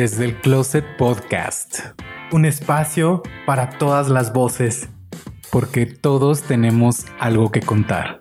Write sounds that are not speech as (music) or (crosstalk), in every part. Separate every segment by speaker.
Speaker 1: Desde el Closet Podcast.
Speaker 2: Un espacio para todas las voces.
Speaker 1: Porque todos tenemos algo que contar.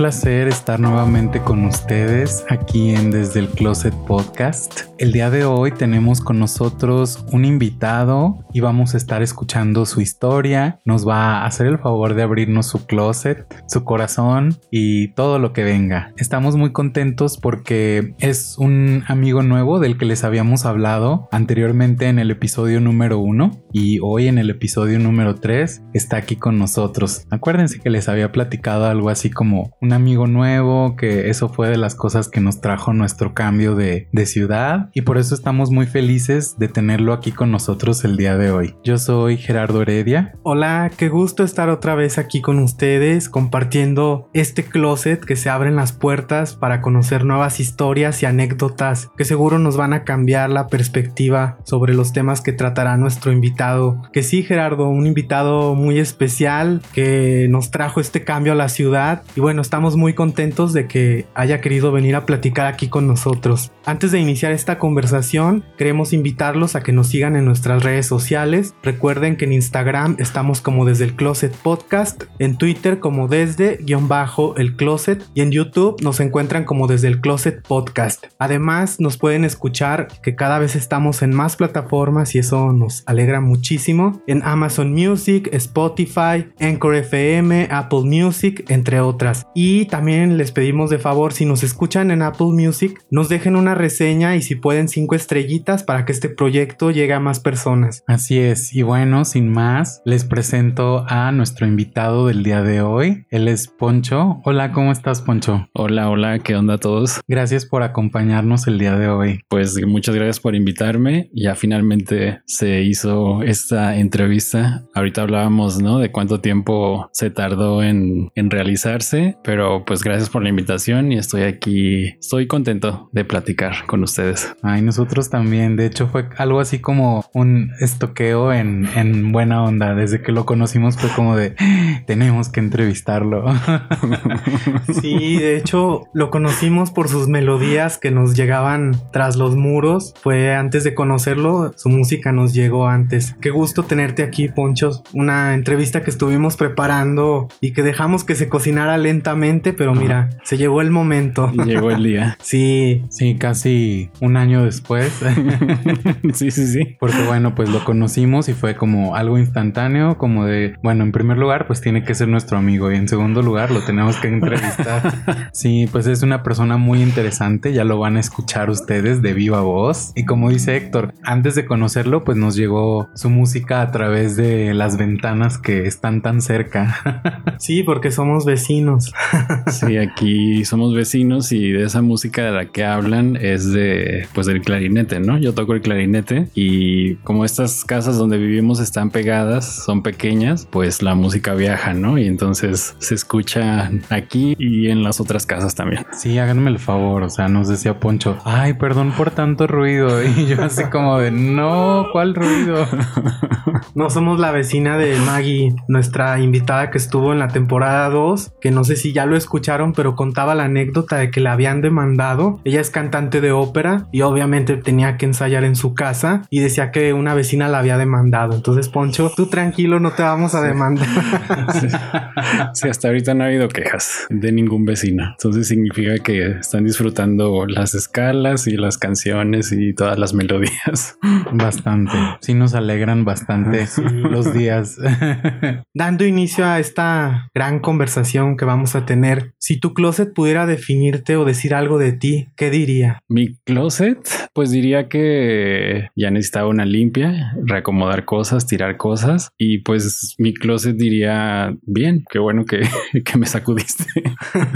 Speaker 1: Placer estar nuevamente con ustedes aquí en Desde el Closet Podcast. El día de hoy tenemos con nosotros un invitado y vamos a estar escuchando su historia. Nos va a hacer el favor de abrirnos su closet, su corazón y todo lo que venga. Estamos muy contentos porque es un amigo nuevo del que les habíamos hablado anteriormente en el episodio número uno y hoy en el episodio número 3 está aquí con nosotros. Acuérdense que les había platicado algo así como un amigo nuevo, que eso fue de las cosas que nos trajo nuestro cambio de, de ciudad y por eso estamos muy felices de tenerlo aquí con nosotros el día de hoy. Yo soy Gerardo Heredia.
Speaker 2: Hola, qué gusto estar otra vez aquí con ustedes compartiendo este closet que se abren las puertas para conocer nuevas historias y anécdotas que seguro nos van a cambiar la perspectiva sobre los temas que tratará nuestro invitado. Que sí, Gerardo, un invitado muy especial que nos trajo este cambio a la ciudad y bueno, estamos muy contentos de que haya querido venir a platicar aquí con nosotros. Antes de iniciar esta conversación, queremos invitarlos a que nos sigan en nuestras redes sociales. Recuerden que en Instagram estamos como desde el Closet Podcast, en Twitter como desde guion bajo el Closet y en YouTube nos encuentran como desde el Closet Podcast. Además, nos pueden escuchar que cada vez estamos en más plataformas y eso nos alegra muchísimo. En Amazon Music, Spotify, Anchor FM, Apple Music, entre otras. Y también les pedimos de favor, si nos escuchan en Apple Music, nos dejen una reseña y si pueden cinco estrellitas para que este proyecto llegue a más personas.
Speaker 1: Así es, y bueno, sin más, les presento a nuestro invitado del día de hoy. Él es Poncho. Hola, ¿cómo estás, Poncho?
Speaker 3: Hola, hola, ¿qué onda a todos?
Speaker 1: Gracias por acompañarnos el día de hoy.
Speaker 3: Pues muchas gracias por invitarme. Ya finalmente se hizo esta entrevista. Ahorita hablábamos, ¿no? De cuánto tiempo se tardó en, en realizarse pero pues gracias por la invitación y estoy aquí, estoy contento de platicar con ustedes.
Speaker 1: Ay, nosotros también, de hecho fue algo así como un estoqueo en, en buena onda, desde que lo conocimos fue como de, (gasps) tenemos que entrevistarlo. (laughs)
Speaker 2: sí, de hecho lo conocimos por sus melodías que nos llegaban tras los muros, fue antes de conocerlo, su música nos llegó antes. Qué gusto tenerte aquí, Ponchos, una entrevista que estuvimos preparando y que dejamos que se cocinara lentamente, pero mira, se llegó el momento. (laughs)
Speaker 3: Llegó el día.
Speaker 1: sí. Sí, casi un año después. (laughs)
Speaker 3: sí, sí, sí.
Speaker 1: Porque bueno, pues lo conocimos y fue como algo instantáneo, como de, bueno, en primer lugar, pues tiene que ser nuestro amigo y en segundo lugar lo tenemos que entrevistar. (laughs) sí, pues es una persona muy interesante, ya lo van a escuchar ustedes de viva voz. Y como dice Héctor, antes de conocerlo, pues nos llegó su música a través de las ventanas que están tan cerca.
Speaker 2: sí, porque somos vecinos.
Speaker 3: Sí, aquí somos vecinos y de esa música de la que hablan es de, pues del clarinete, ¿no? Yo toco el clarinete y como estas casas donde vivimos están pegadas, son pequeñas, pues la música viaja, ¿no? Y entonces se escucha aquí y en las otras casas también.
Speaker 1: Sí, háganme el favor, o sea, nos decía Poncho, ay, perdón por tanto ruido. (laughs) Y yo así como de, no, ¿cuál ruido? (laughs)
Speaker 2: No somos la vecina de Maggie, nuestra invitada que estuvo en la temporada 2, que no sé si ya lo escucharon, pero contaba la anécdota de que la habían demandado. Ella es cantante de ópera y obviamente tenía que ensayar en su casa y decía que una vecina la había demandado. Entonces, Poncho, tú tranquilo, no te vamos a demandar. (laughs)
Speaker 3: Sí. hasta ahorita no ha habido quejas de ningún vecino. Entonces significa que están disfrutando las escalas y las canciones y todas las melodías.
Speaker 1: Bastante. Sí nos alegran bastante (laughs) los días.
Speaker 2: Dando inicio a esta gran conversación que vamos a tener, si tu closet pudiera definirte o decir algo de ti, ¿qué diría?
Speaker 3: Mi closet, pues diría que ya necesitaba una limpia, reacomodar cosas, tirar cosas y pues mi closet diría, bien, qué bueno que, (laughs) que me sacudiste.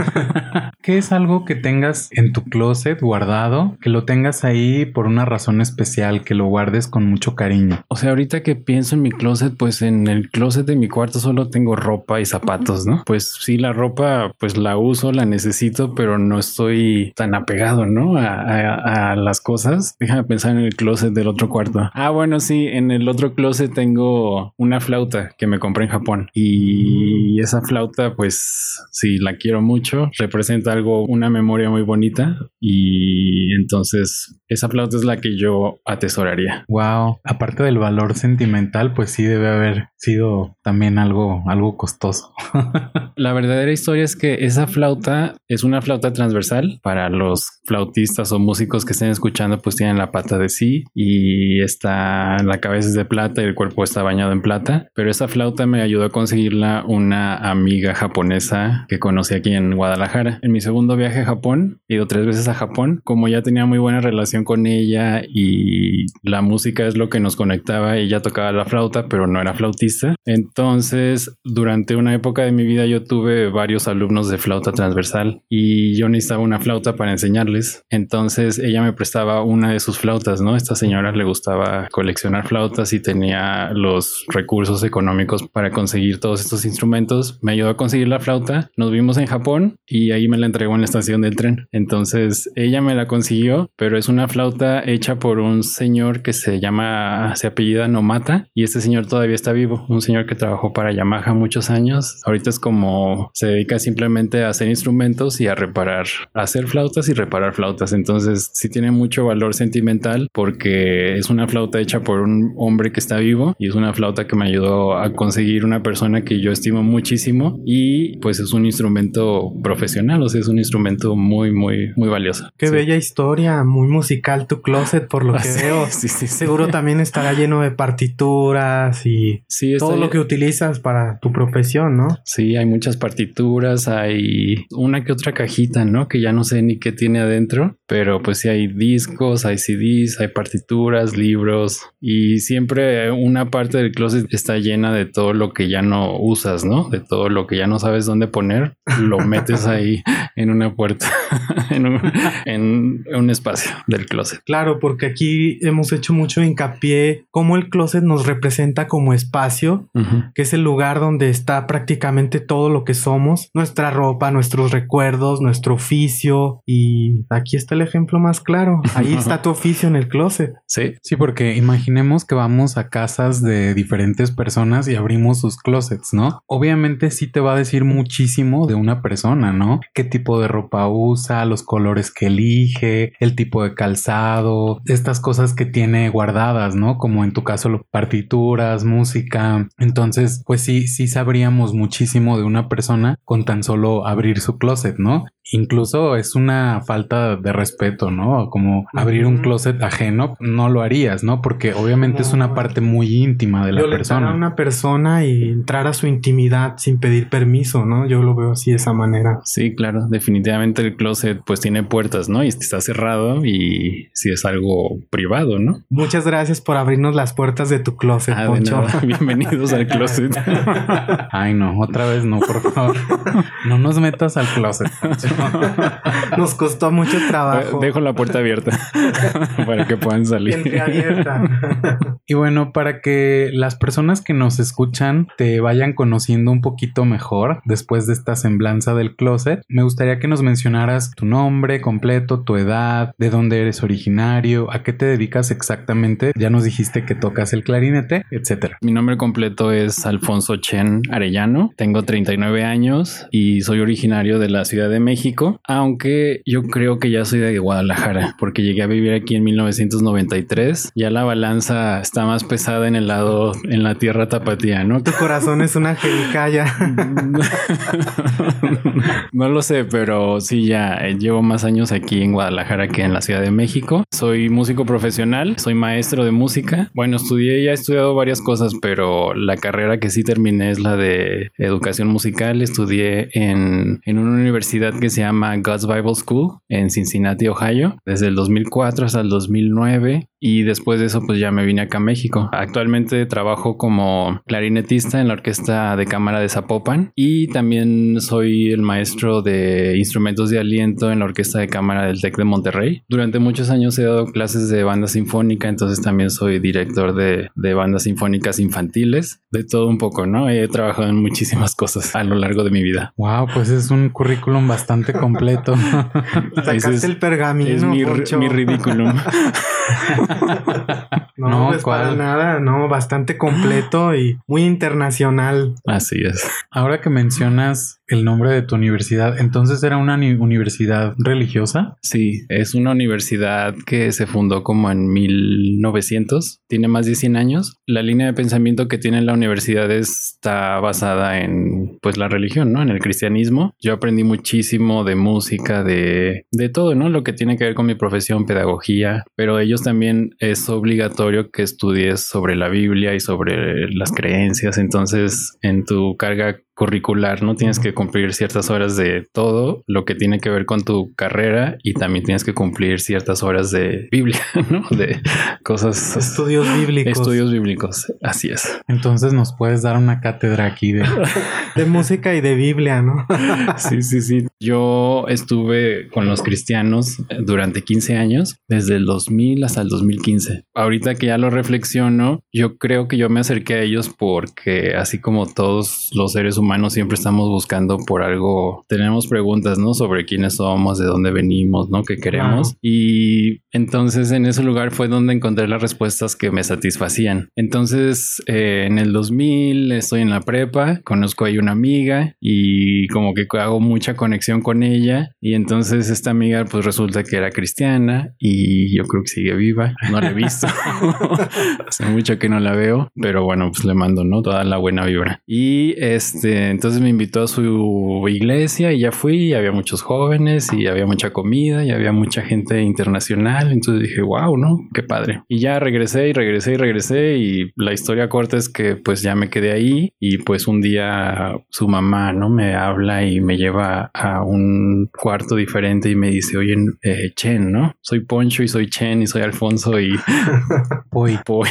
Speaker 3: (laughs)
Speaker 1: ¿Qué es algo que tengas en tu closet guardado, que lo tengas ahí por una razón especial, que lo guardes con mucho cariño?
Speaker 3: O sea, ahorita que pienso en mi closet, pues en el closet de mi cuarto solo tengo ropa y zapatos, ¿no? Pues sí, la ropa pues la uso, la necesito, pero no estoy tan apegado, ¿no? A, las cosas. Déjame pensar en el closet del otro cuarto. Ah, bueno, sí, en el otro closet tengo una flauta que me compré en Japón y esa flauta, pues sí, la quiero mucho. Representa algo, una memoria muy bonita y entonces esa flauta es la que yo atesoraría.
Speaker 1: Wow. Aparte del valor sentimental, pues sí debe haber sido también algo, algo costoso. (laughs)
Speaker 3: la verdadera historia es que esa flauta es una flauta transversal para los flautistas o músicos que estén escuchando, pues tienen la pata de sí y está la cabeza es de plata y el cuerpo está bañado en plata. Pero esa flauta me ayudó a conseguirla una amiga japonesa que conocí aquí en Guadalajara. En mi segundo viaje a Japón, he ido tres veces a Japón. Como ya tenía muy buena relación con ella y la música es lo que nos conectaba, ella tocaba la flauta, pero no era flautista. Entonces, durante una época de mi vida yo tuve varios alumnos de flauta transversal y yo necesitaba una flauta para enseñarles. Entonces, ella me prestaba una de sus flautas, ¿no? Esta señora le gustaba coleccionar flautas y tenía los recursos económicos para conseguir todos estos instrumentos. Me ayudó a conseguir la flauta. Nos vimos en Japón y ahí me la entregó en la estación del tren. Entonces, ella me la consiguió, pero es una flauta hecha por un señor que se llama, se apellida Nomata y este señor todavía está vivo. Un señor que trabajó para Yamaha muchos años. Ahorita es como se dedica simplemente hacer instrumentos y a reparar, a hacer flautas y reparar flautas. Entonces, sí tiene mucho valor sentimental porque es una flauta hecha por un hombre que está vivo y es una flauta que me ayudó a conseguir una persona que yo estimo muchísimo y pues es un instrumento profesional, o sea, es un instrumento muy, muy, muy valioso.
Speaker 2: Qué bella historia, muy musical tu closet por lo que veo. Sí, sí, Seguro también estará lleno de partituras y todo lo que utilizas para tu profesión, ¿no?
Speaker 3: Sí, hay muchas partituras, hay una que otra cajita, ¿no? Que ya no sé ni qué tiene adentro, pero pues sí hay discos, hay CDs, hay partituras, libros y siempre una parte del closet está llena de todo lo que ya no usas, ¿no? De todo lo que ya no sabes dónde poner, lo (laughs) metes ahí en una puerta, (laughs) en, un, espacio del closet.
Speaker 2: Claro, porque aquí hemos hecho mucho hincapié cómo el closet nos representa como espacio, que es el lugar donde está prácticamente todo lo que somos, nuestra ropa, nuestros recuerdos, nuestro oficio y aquí está el ejemplo más claro. Ahí (laughs) está tu oficio en el closet.
Speaker 1: Sí, sí, porque imaginemos que vamos a casas de diferentes personas y abrimos sus closets, ¿no? Obviamente sí te va a decir muchísimo de una persona, ¿no? Qué tipo de ropa usa, los colores que elige, el tipo de calzado, estas cosas que tiene guardadas, ¿no? Como en tu caso, partituras, música. Entonces, pues sí, sí sabríamos muchísimo de una persona con tan solo abrir su closet, ¿no? Incluso es una falta de respeto, ¿no? Como abrir un closet ajeno, no lo harías, ¿no? Porque obviamente es una parte muy íntima de la persona.
Speaker 2: a una persona y entrar a su intimidad sin pedir permiso, ¿no? Yo lo veo así de esa manera.
Speaker 3: Sí, claro, definitivamente el closet pues tiene puertas, ¿no? Y está cerrado y si es algo privado, ¿no?
Speaker 2: Muchas gracias por abrirnos las puertas de tu closet, ah, Poncho. (laughs)
Speaker 3: Bienvenidos al closet.
Speaker 1: Ay, no, otra vez no, por favor. No nos metas al closet. (laughs)
Speaker 2: Nos costó mucho trabajo.
Speaker 3: Dejo la puerta abierta (laughs) para que puedan salir. (laughs)
Speaker 1: y bueno, para que las personas que nos escuchan te vayan conociendo un poquito mejor después de esta semblanza del closet, me gustaría que nos mencionaras tu nombre completo, tu edad, de dónde eres originario, a qué te dedicas exactamente. Ya nos dijiste que tocas el clarinete, etcétera.
Speaker 3: Mi nombre completo es Alfonso Chen Arellano. Tengo 39 años y soy originario de la Ciudad de México aunque yo creo que ya soy de Guadalajara, porque llegué a vivir aquí en 1993. Ya la balanza está más pesada en el lado, en la tierra tapatía, ¿no?
Speaker 2: Tu corazón es una jericaya. (laughs)
Speaker 3: no lo sé, pero sí, ya eh, llevo más años aquí en Guadalajara que en la Ciudad de México. Soy músico profesional, soy maestro de música. Bueno, estudié, ya he estudiado varias cosas, pero la carrera que sí terminé es la de educación musical. Estudié en, en una universidad que se llama God's Bible School en Cincinnati, Ohio, desde el 2004 hasta el 2009 y después de eso pues ya me vine acá a México. Actualmente trabajo como clarinetista en la Orquesta de Cámara de Zapopan y también soy el maestro de instrumentos de aliento en la Orquesta de Cámara del TEC de Monterrey. Durante muchos años he dado clases de banda sinfónica, entonces también soy director de, de bandas sinfónicas infantiles, de todo un poco, ¿no? He trabajado en muchísimas cosas a lo largo de mi vida.
Speaker 1: Wow, pues es un currículum bastante completo. (laughs)
Speaker 2: Sacaste el pergamino.
Speaker 3: Es mi, mi ridículo. (laughs) (laughs)
Speaker 2: no, no pues para nada, no, bastante completo y muy internacional.
Speaker 3: Así es.
Speaker 1: Ahora que mencionas el nombre de tu universidad, entonces era una universidad religiosa?
Speaker 3: Sí, es una universidad que se fundó como en 1900, tiene más de 100 años. La línea de pensamiento que tiene la universidad está basada en pues la religión, ¿no? En el cristianismo. Yo aprendí muchísimo de música, de, de todo, ¿no? Lo que tiene que ver con mi profesión, pedagogía, pero ellos también es obligatorio que estudies sobre la Biblia y sobre las creencias, entonces en tu carga curricular, ¿no? Tienes que cumplir ciertas horas de todo lo que tiene que ver con tu carrera y también tienes que cumplir ciertas horas de Biblia, (laughs) ¿no? De cosas.
Speaker 2: Estudios bíblicos.
Speaker 3: Estudios bíblicos, así es.
Speaker 1: Entonces nos puedes dar una cátedra aquí de, (laughs)
Speaker 2: de música y de Biblia, ¿no? (laughs)
Speaker 3: sí, sí, sí. Yo estuve con los cristianos durante 15 años, desde el 2000 hasta el 2015. Ahorita que ya lo reflexiono, yo creo que yo me acerqué a ellos porque así como todos los seres humanos, humanos siempre estamos buscando por algo, tenemos preguntas, ¿no? Sobre quiénes somos, de dónde venimos, ¿no? ¿Qué queremos? Y entonces en ese lugar fue donde encontré las respuestas que me satisfacían. Entonces eh, en el 2000 estoy en la prepa, conozco ahí una amiga y como que hago mucha conexión con ella y entonces esta amiga pues resulta que era cristiana y yo creo que sigue viva, no la he visto, (laughs) hace mucho que no la veo, pero bueno pues le mando, ¿no? Toda la buena vibra. Y este entonces me invitó a su iglesia y ya fui, y había muchos jóvenes y había mucha comida y había mucha gente internacional. Entonces dije, wow, ¿no? Qué padre. Y ya regresé y regresé y regresé y la historia corta es que pues ya me quedé ahí y pues un día su mamá, ¿no? Me habla y me lleva a un cuarto diferente y me dice, oye, eh, Chen, ¿no? Soy Poncho y soy Chen y soy Alfonso y...
Speaker 1: Poy.
Speaker 3: Poy.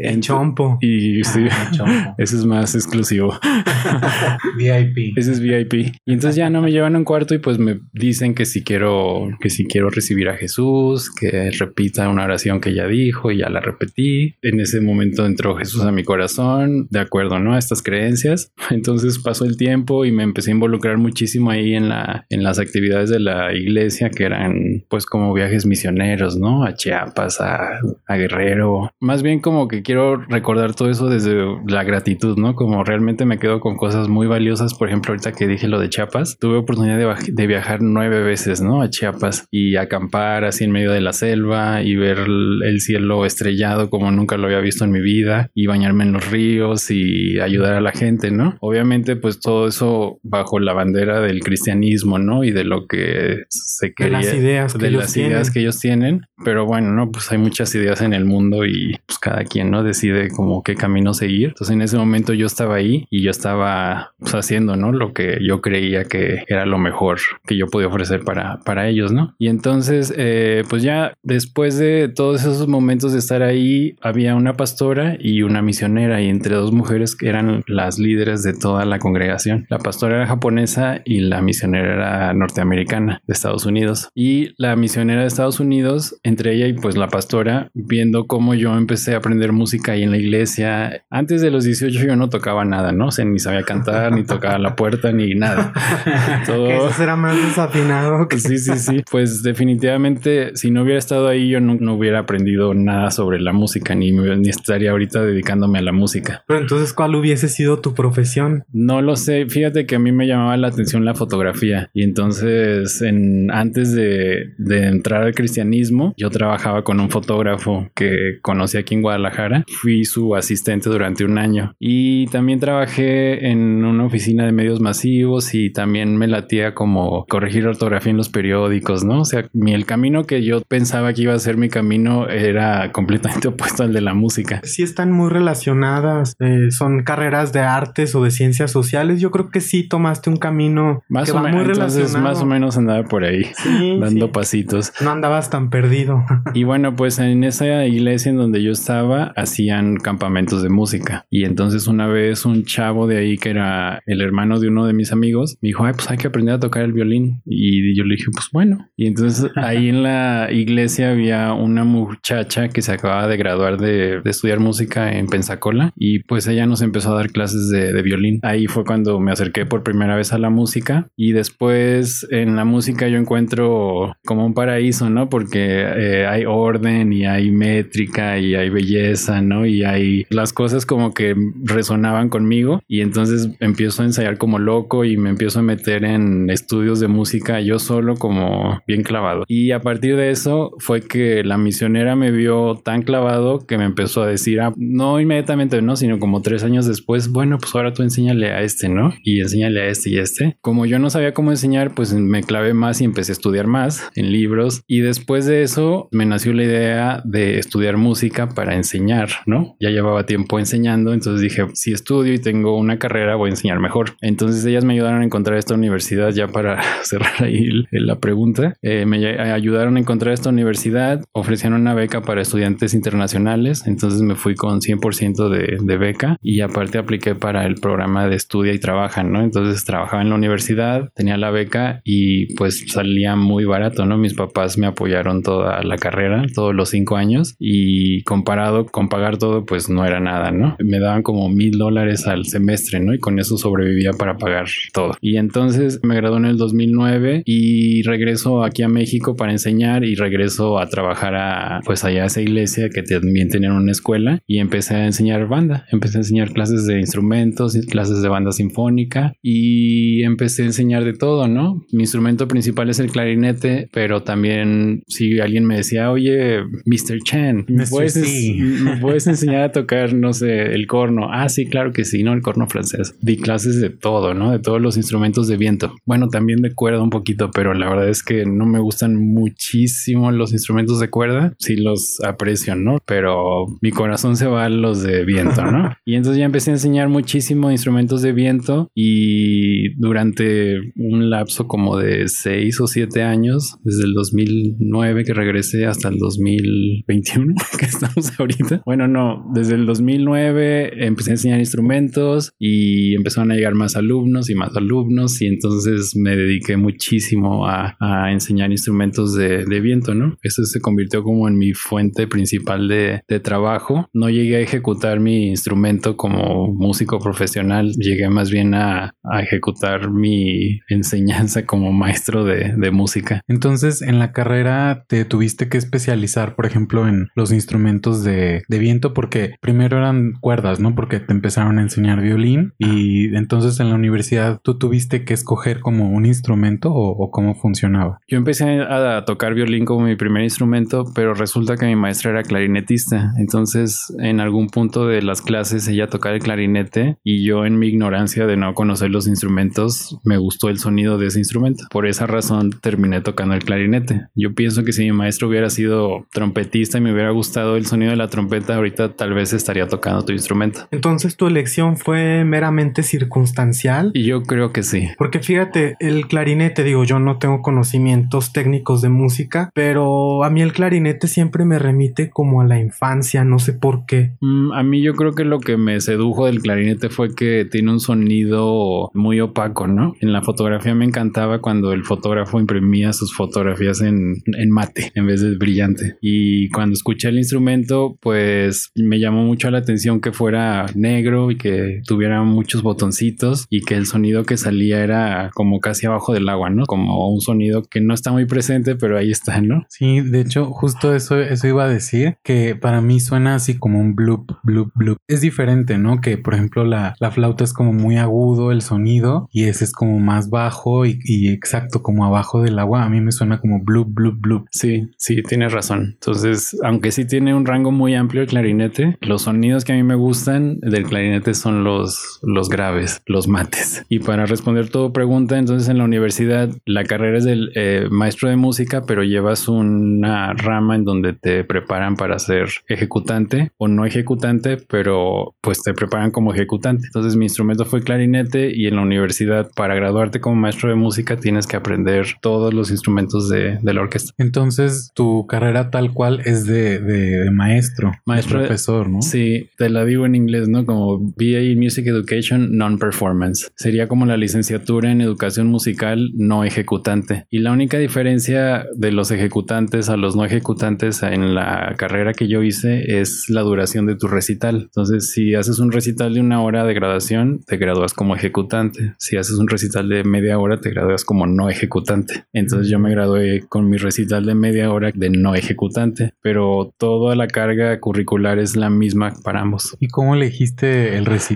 Speaker 2: en Chompo.
Speaker 3: Y sí, (laughs) ese es más exclusivo. (laughs)
Speaker 1: VIP.
Speaker 3: Ese es VIP. Y entonces ya no me llevan a un cuarto y pues me dicen que si quiero, que si quiero recibir a Jesús, que repita una oración que ya dijo y ya la repetí. En ese momento entró Jesús a mi corazón, de acuerdo, ¿no? A estas creencias. Entonces pasó el tiempo y me empecé a involucrar muchísimo ahí en la, en las actividades de la iglesia que eran pues como viajes misioneros, ¿no? A Chiapas, a, a Guerrero. Más bien como que quiero recordar todo eso desde la gratitud, ¿no? Como realmente me quedo con cosas muy valiosas. Por ejemplo, ahorita que dije lo de Chiapas, tuve oportunidad de, viajar nueve veces, ¿no? A Chiapas y acampar así en medio de la selva y ver el cielo estrellado como nunca lo había visto en mi vida y bañarme en los ríos y ayudar a la gente, ¿no? Obviamente, pues todo eso bajo la bandera del cristianismo, ¿no? Y de lo que se quería.
Speaker 2: De las ideas
Speaker 3: que, de las ideas que ellos tienen. Pero bueno, ¿no? Pues hay muchas ideas en el mundo y pues cada quien, ¿no? Decide como qué camino seguir. Entonces en ese momento yo estaba ahí y yo estaba pues, haciendo, ¿no? Lo que yo creía que era lo mejor que yo podía ofrecer para, para ellos, ¿no? Y entonces, eh, pues ya después de todos esos momentos de estar ahí, había una pastora y una misionera y entre dos mujeres que eran las líderes de toda la congregación. La pastora era japonesa y la misionera era norteamericana de Estados Unidos. Y la misionera de Estados Unidos, entre ella y pues la pastora, viendo cómo yo empecé a aprender música ahí en la iglesia, antes de los 18 yo no tocaba nada, ¿no? Sé, ni sabía cantar, ni tocaba la puerta, ni nada. (laughs)
Speaker 2: Todo... eso era más desafinado.
Speaker 3: Que... Sí, sí, sí. Pues definitivamente, si no hubiera estado ahí, yo no, hubiera aprendido nada sobre la música, ni, ni estaría ahorita dedicándome a la música.
Speaker 2: Pero entonces, ¿cuál hubiese sido tu profesión?
Speaker 3: No lo sé. Fíjate que a mí me llamaba la atención la fotografía. Y entonces, en, antes de, de entrar al cristianismo, yo trabajaba con un fotógrafo que conocí aquí en Guadalajara. Fui su asistente durante un año. Y también trabajé en una oficina de medios masivos y también me latía como corregir ortografía en los periódicos, ¿no? O sea, mi, el camino que yo pensaba que iba a ser mi camino era completamente (laughs) opuesto al de la música.
Speaker 2: Sí están muy relacionadas, eh, son carreras de artes o de ciencias sociales. Yo creo que sí tomaste un camino
Speaker 3: más que o va muy relacionado. Más o menos andaba por ahí (laughs) dando pasitos.
Speaker 2: No andabas tan perdido. (laughs)
Speaker 3: y bueno, pues en esa iglesia en donde yo estaba hacían campamentos de música y entonces una vez un chavo de ahí que era el hermano de uno de mis amigos, me dijo, ay, pues hay que aprender a tocar el violín. Y yo le dije, pues bueno. Y entonces ahí en la iglesia había una muchacha que se acababa de graduar de, estudiar música en Pensacola y pues ella nos empezó a dar clases de, de violín. Ahí fue cuando me acerqué por primera vez a la música y después en la música yo encuentro como un paraíso, ¿no? Porque eh, hay orden y hay métrica y hay belleza, ¿no? Y hay las cosas como que resonaban conmigo y entonces empiezo a ensayar como loco y me empiezo a meter en estudios de música yo solo como bien clavado. Y a partir de eso fue que la misionera me vio tan clavado que me empezó a decir, ah, no inmediatamente, no, sino como tres años después, bueno, pues ahora tú enséñale a este, ¿no? Y enséñale a este y a este. Como yo no sabía cómo enseñar, pues me clavé más y empecé a estudiar más en libros. Y después de eso me nació la idea de estudiar música para enseñar, ¿no? Ya llevaba tiempo enseñando, entonces dije, si estudio y tengo una carrera, voy a enseñar mejor. Entonces ellas me ayudaron a encontrar esta universidad ya para (laughs) cerrar ahí la pregunta. Eh, me ayudaron a encontrar esta universidad, ofrecieron una beca para estudiantes internacionales, entonces me fui con 100% de, de beca y aparte apliqué para el programa de estudia y trabaja, ¿no? Entonces trabajaba en la universidad, tenía la beca y pues salía muy barato, ¿no? Mis papás me apoyaron toda la carrera, todos los cinco años y comparado con pagar todo, pues no era nada, ¿no? Me daban como mil dólares al semestre, ¿no? Y con eso sobrevivía para pagar todo. Y entonces me gradué en el 2009 y regreso aquí a México para enseñar y regreso a trabajar a, pues allá a esa iglesia que también tenía una escuela y empecé a enseñar banda, empecé a enseñar clases de instrumentos, clases de banda sinfónica y empecé a enseñar de todo, ¿no? Mi instrumento principal es el clarinete, pero también si alguien me decía, oye, Mr. Chen, ¿me puedes, ¿me puedes enseñar a tocar, no sé, el corno? Ah, sí, claro que sí, ¿no? El corno francés. Di clases de todo, ¿no? De todos los instrumentos de viento. Bueno, también de cuerda un poquito, pero la verdad es que no me gustan muchísimo los instrumentos de cuerda. Sí los aprecio, ¿no? Pero mi corazón se va a los de viento, ¿no? (laughs) y entonces ya empecé a enseñar muchísimo instrumentos de viento y durante un lapso como de seis o siete años, desde el 2009 que regresé hasta el 2021 (laughs) que estamos ahorita. Bueno, no, desde el 2009 empecé a enseñar instrumentos y empezaron a llegar más alumnos y más alumnos y entonces me dediqué muchísimo a, enseñar instrumentos de, viento, ¿no? Eso se convirtió como en mi fuente principal de, de trabajo. No llegué a ejecutar mi instrumento como músico profesional, llegué más bien a, ejecutar mi enseñanza como maestro de, de música.
Speaker 1: Entonces, en la carrera te tuviste que especializar, por ejemplo, en los instrumentos de, de viento, porque primero eran cuerdas, ¿no? Porque te empezaron a enseñar violín y entonces en la universidad tú tuviste que escoger como un instrumento o, cómo funcionaba.
Speaker 3: Yo empecé a, tocar violín como mi primer instrumento, pero resulta que mi maestra era clarinetista. Entonces, en algún punto de las clases ella tocaba el clarinete y yo en mi ignorancia de no conocer los instrumentos me gustó el sonido de ese instrumento. Por esa razón terminé tocando el clarinete. Yo pienso que si mi maestro hubiera sido trompetista y me hubiera gustado el sonido de la trompeta, ahorita tal vez estaría tocando tu instrumento.
Speaker 2: Entonces tu elección fue meramente circunstancial.
Speaker 3: Y yo creo que sí.
Speaker 2: Porque fíjate, el clarinete, digo, yo no tengo conocimientos técnicos de música, pero a mí el clarinete siempre me remite como a la infancia, no sé por qué.
Speaker 3: Mm, a mí yo creo que lo que me sedujo del clarinete fue que tiene un sonido muy opaco, ¿no? En la fotografía me encantaba cuando el fotógrafo imprimía sus fotografías en, en mate en vez de brillante. Y cuando escuché el instrumento, pues me llamó mucho la atención que fuera negro y que tuviera muchos botoncitos y que el sonido que salía era como casi abajo del agua, ¿no? Como un sonido que no está muy presente, pero ahí está, ¿no?
Speaker 1: Sí, de hecho, justo eso, eso iba a decir, que para mí suena así como un bloop, bloop, bloop. Es diferente, ¿no? Que por ejemplo la, la flauta es como muy agudo el sonido y ese es como más bajo y, y exacto como abajo del agua. A mí me suena como bloop, bloop, bloop.
Speaker 3: Sí, sí, tienes razón. Entonces, aunque sí tiene un rango muy amplio el clarinete, los sonidos que a mí me gustan del clarinete son los, los graves, los mates. Y para responder tu pregunta, entonces en la universidad la carrera es del eh, maestro de música, pero llevas una rama en donde te preparan para ser ejecutante o no ejecutante, pero pues te preparan como ejecutante. Entonces mi instrumento fue clarinete y en la universidad para graduarte como maestro de música tienes que aprender todos los instrumentos de, la orquesta.
Speaker 1: Entonces tu carrera tal cual es de, maestro, maestro, profesor, ¿no?
Speaker 3: Sí, te la digo en inglés, ¿no? Como BA Music Education Non-Performance. Sería como la licenciatura en educación musical no ejecutante. Y la única diferencia de los ejecutantes a los no ejecutantes en la carrera que yo hice es la duración de tu recital. Entonces, si haces un recital de una hora de graduación, te gradúas como ejecutante. Si haces un recital de media hora, te gradúas como no ejecutante. Entonces yo me gradué con mi recital de media hora de no ejecutante, pero toda la carga curricular es la misma para ambos.
Speaker 1: ¿Y cómo elegiste el recital?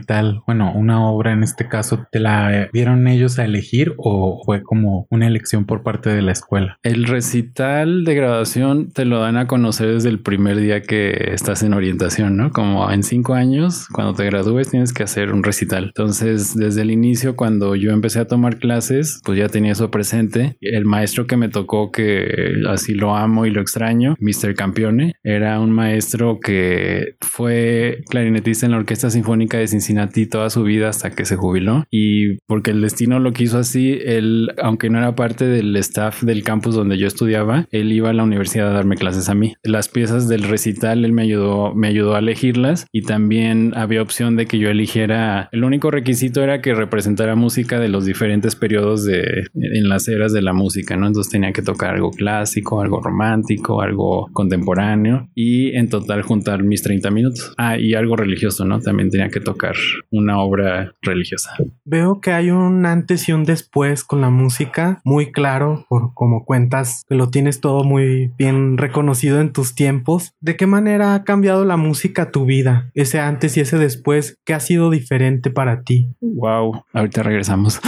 Speaker 1: Bueno, una obra en este caso, ¿te la dieron ellos a elegir o fue como una elección por parte de la escuela?
Speaker 3: El recital de graduación te lo dan a conocer desde el primer día que estás en orientación, ¿no? Como en cinco años, cuando te gradúes, tienes que hacer un recital. Entonces, desde el inicio, cuando yo empecé a tomar clases, pues ya tenía eso presente. El maestro que me tocó, que así lo amo y lo extraño, Mr. Campione, era un maestro que fue clarinetista en la Orquesta Sinfónica de Cincinnati toda su vida hasta que se jubiló. Y porque el destino lo quiso así, él, aunque no era parte del staff del campus donde yo estudiaba, él iba a la universidad a darme clases a mí. Las piezas del recital, él me ayudó, me ayudó a elegirlas y también había opción de que yo eligiera. El único requisito era que representara música de los diferentes periodos de en las eras de la música, ¿no? Entonces tenía que tocar algo clásico, algo romántico, algo contemporáneo y en total juntar mis 30 minutos. Ah, y algo religioso, ¿no? También tenía que tocar una obra religiosa.
Speaker 2: Veo que hay un antes y un después con la música, muy claro, por como cuentas que lo tienes todo muy bien reconocido en tus tiempos. ¿De qué manera ha cambiado la música tu vida? Ese antes y ese después, ¿qué ha sido diferente para ti?
Speaker 3: Wow, ahorita regresamos.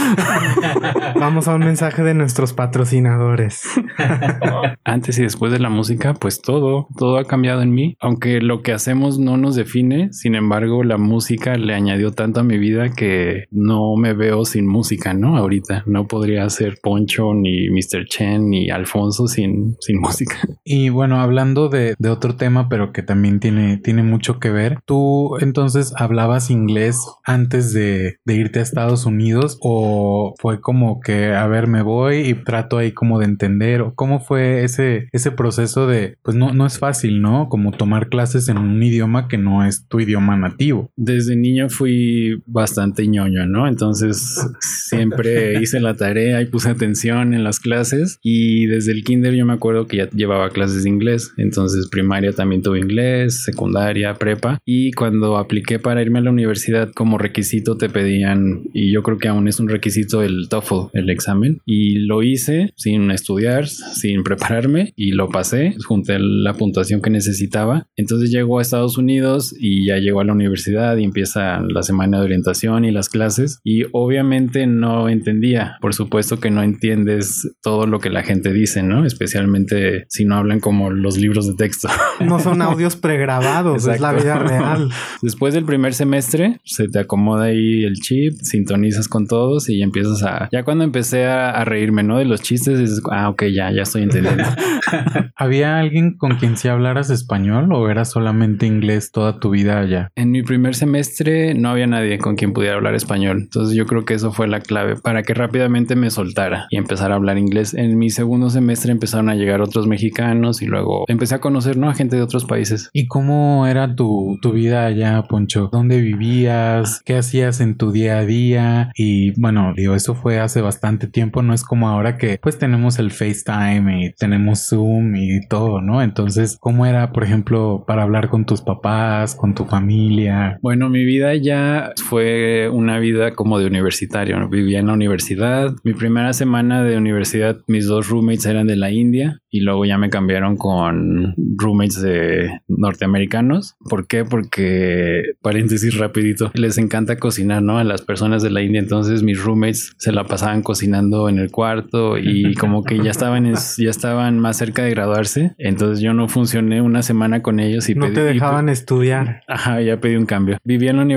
Speaker 3: (laughs)
Speaker 2: Vamos a un mensaje de nuestros patrocinadores. (laughs)
Speaker 3: Antes y después de la música, pues todo, todo ha cambiado en mí. Aunque lo que hacemos no nos define, sin embargo, la música le añadió tanto a mi vida que no me veo sin música, ¿no? Ahorita no podría ser Poncho, ni Mr. Chen, ni Alfonso sin, sin música. (laughs)
Speaker 1: Y bueno, hablando de, de otro tema, pero que también tiene, tiene mucho que ver, ¿tú entonces hablabas inglés antes de, de irte a Estados Unidos o fue como que, a ver, me voy y trato ahí como de entender o cómo fue ese, ese proceso de, pues no, no es fácil, ¿no? Como tomar clases en un idioma que no es tu idioma nativo.
Speaker 3: Desde niño fui bastante ñoño, ¿no? Entonces siempre (laughs) hice la tarea y puse atención en las clases y desde el kinder yo me acuerdo que ya llevaba clases de inglés, entonces primaria también tuve inglés, secundaria, prepa y cuando apliqué para irme a la universidad como requisito te pedían y yo creo que aún es un requisito el TOEFL, el examen y lo hice sin estudiar, sin prepararme y lo pasé, junté la puntuación que necesitaba. Entonces llego a Estados Unidos y ya llego a la universidad y empieza la semana de orientación y las clases y obviamente no entendía, por supuesto que no entiendes todo lo que la gente dice, ¿no? Especialmente si no hablan como los libros de texto. (laughs)
Speaker 2: No son audios pregrabados, es la vida real. (laughs)
Speaker 3: Después del primer semestre se te acomoda ahí el chip, sintonizas con todos y ya empiezas a... Ya cuando empecé a, a reírme, ¿no? De los chistes, dices, ah, ok, ya, ya estoy entendiendo. (laughs)
Speaker 1: ¿Había alguien con quien sí hablaras español o era solamente inglés toda tu vida allá?
Speaker 3: En mi primer semestre no había nadie con quien pudiera hablar español. Entonces yo creo que eso fue la clave para que rápidamente me soltara y empezar a hablar inglés. En mi segundo semestre empezaron a llegar otros mexicanos y luego empecé a conocer ¿no? a gente de otros países.
Speaker 1: ¿Y cómo era tu, tu vida allá, Poncho? ¿Dónde vivías? ¿Qué hacías en tu día a día? Y bueno, digo, eso fue hace bastante tiempo. No es como ahora que pues tenemos el FaceTime y tenemos Zoom y todo, ¿no? Entonces, ¿cómo era, por ejemplo, para hablar con tus papás, con tu familia?
Speaker 3: Bueno, mi vida ya fue una vida como de universitario. ¿no? Vivía en la universidad. Mi primera semana de universidad, mis dos roommates eran de la India y luego ya me cambiaron con roommates de norteamericanos. ¿Por qué? Porque, paréntesis rapidito, les encanta cocinar, ¿no? A las personas de la India. Entonces mis roommates se la pasaban cocinando en el cuarto y como que ya estaban, ya estaban más cerca de graduarse. Entonces yo no funcioné una semana con ellos y
Speaker 2: no
Speaker 3: pedí-
Speaker 2: te dejaban
Speaker 3: y-
Speaker 2: estudiar.
Speaker 3: Ajá, ya pedí un cambio. Vivía en la universidad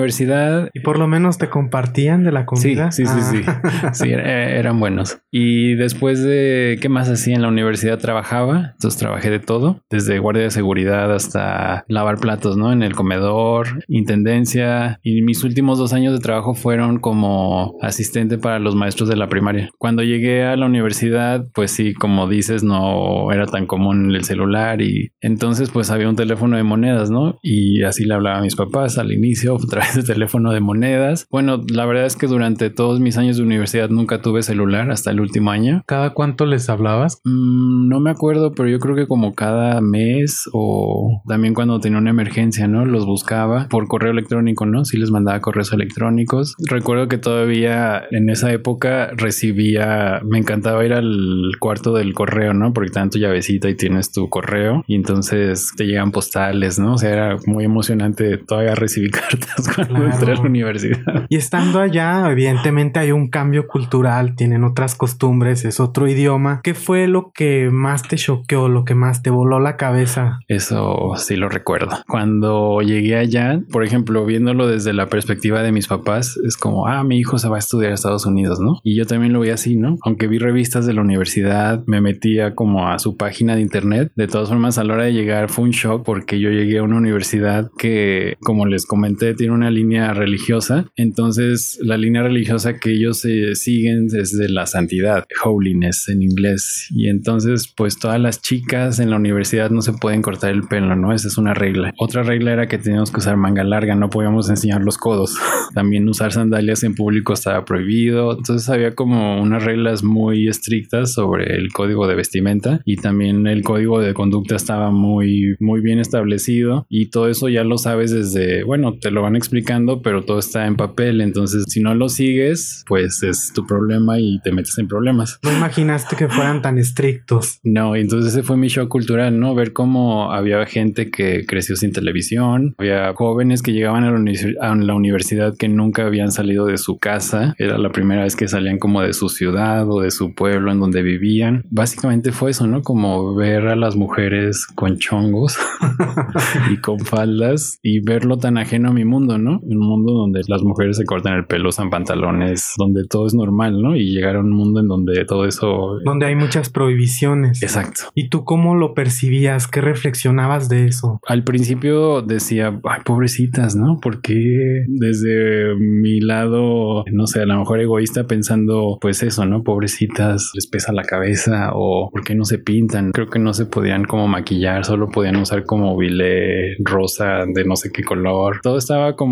Speaker 2: Y por lo menos te compartían de la
Speaker 3: Sí,
Speaker 2: comida.
Speaker 3: sí, sí,
Speaker 2: Ah.
Speaker 3: sí. (laughs) Sí, era- eran buenos. Y después de qué más hacía en la universidad trabajaba, entonces trabajé de todo, desde guardia de seguridad hasta lavar platos, ¿no? En el comedor, intendencia. Y mis últimos dos años de trabajo fueron como asistente para los maestros de la primaria. Cuando llegué a la universidad, pues sí, como dices, no era tan común el celular y entonces pues había un teléfono de monedas, ¿no? Y así le hablaba a mis papás al inicio, a (laughs) de teléfono de monedas. Bueno, la verdad es que durante todos mis años de universidad nunca tuve celular hasta el último año.
Speaker 1: ¿Cada cuánto les hablabas?
Speaker 3: Mm, no me acuerdo, pero yo creo que como cada mes o también cuando tenía una emergencia, ¿no? Los buscaba por correo electrónico, ¿no? Sí les mandaba correos electrónicos. Recuerdo que todavía en esa época recibía, me encantaba ir al cuarto del correo, ¿no? Porque tanto llavecita y tienes tu correo y entonces te llegan postales, ¿no? O sea, era muy emocionante todavía recibir (laughs) cartas entré a la universidad.
Speaker 2: Y estando allá, evidentemente hay un cambio cultural, tienen otras costumbres, es otro idioma. ¿Qué fue lo que más te choqueó, lo que más te voló la cabeza?
Speaker 3: Eso sí lo recuerdo. Cuando llegué allá, por ejemplo, viéndolo desde la perspectiva de mis papás, es como, ah, mi hijo se va a estudiar a Estados Unidos, ¿no? Y yo también lo vi así, ¿no? Aunque vi revistas de la universidad, me metía como a su página de internet. De todas formas, a la hora de llegar fue un shock porque yo llegué a una universidad que, como les comenté, tiene una línea religiosa. Entonces, la línea religiosa que ellos eh, siguen es de la santidad, holiness en inglés. Y entonces, pues todas las chicas en la universidad no se pueden cortar el pelo, ¿no? Esa es una regla. Otra regla era que teníamos que usar manga larga, no podíamos enseñar los codos. (laughs) También usar sandalias en público estaba prohibido. Entonces había como unas reglas muy estrictas sobre el código de vestimenta y también el código de conducta estaba muy, muy bien establecido y todo eso ya lo sabes desde, bueno, te lo van explicando, pero todo está en papel. Entonces, si no lo sigues, pues es tu problema y te metes en problemas.
Speaker 2: No imaginaste que fueran tan estrictos.
Speaker 3: No, entonces ese fue mi shock cultural, ¿no? Ver cómo había gente que creció sin televisión, había jóvenes que llegaban a la, universidad que nunca habían salido de su casa, era la primera vez que salían como de su ciudad o de su pueblo en donde vivían. Básicamente fue eso, ¿no? Como ver a las mujeres con chongos (laughs) y con faldas y verlo tan ajeno a mi mundo, ¿no? Un mundo donde las mujeres se cortan el pelo, usan pantalones, donde todo es normal, ¿no? Y llegar a un mundo en donde todo eso...
Speaker 2: Donde hay muchas prohibiciones.
Speaker 3: Exacto.
Speaker 2: ¿Y tú cómo lo percibías? ¿Qué reflexionabas de eso?
Speaker 3: Al principio decía, ay, pobrecitas, ¿no? Porque desde mi lado, no sé, a lo mejor egoísta pensando, pues eso, ¿no? Pobrecitas, les pesa la cabeza o ¿por qué no se pintan? Creo que no se podían como maquillar, solo podían usar como bilé rosa de no sé qué color. Todo estaba como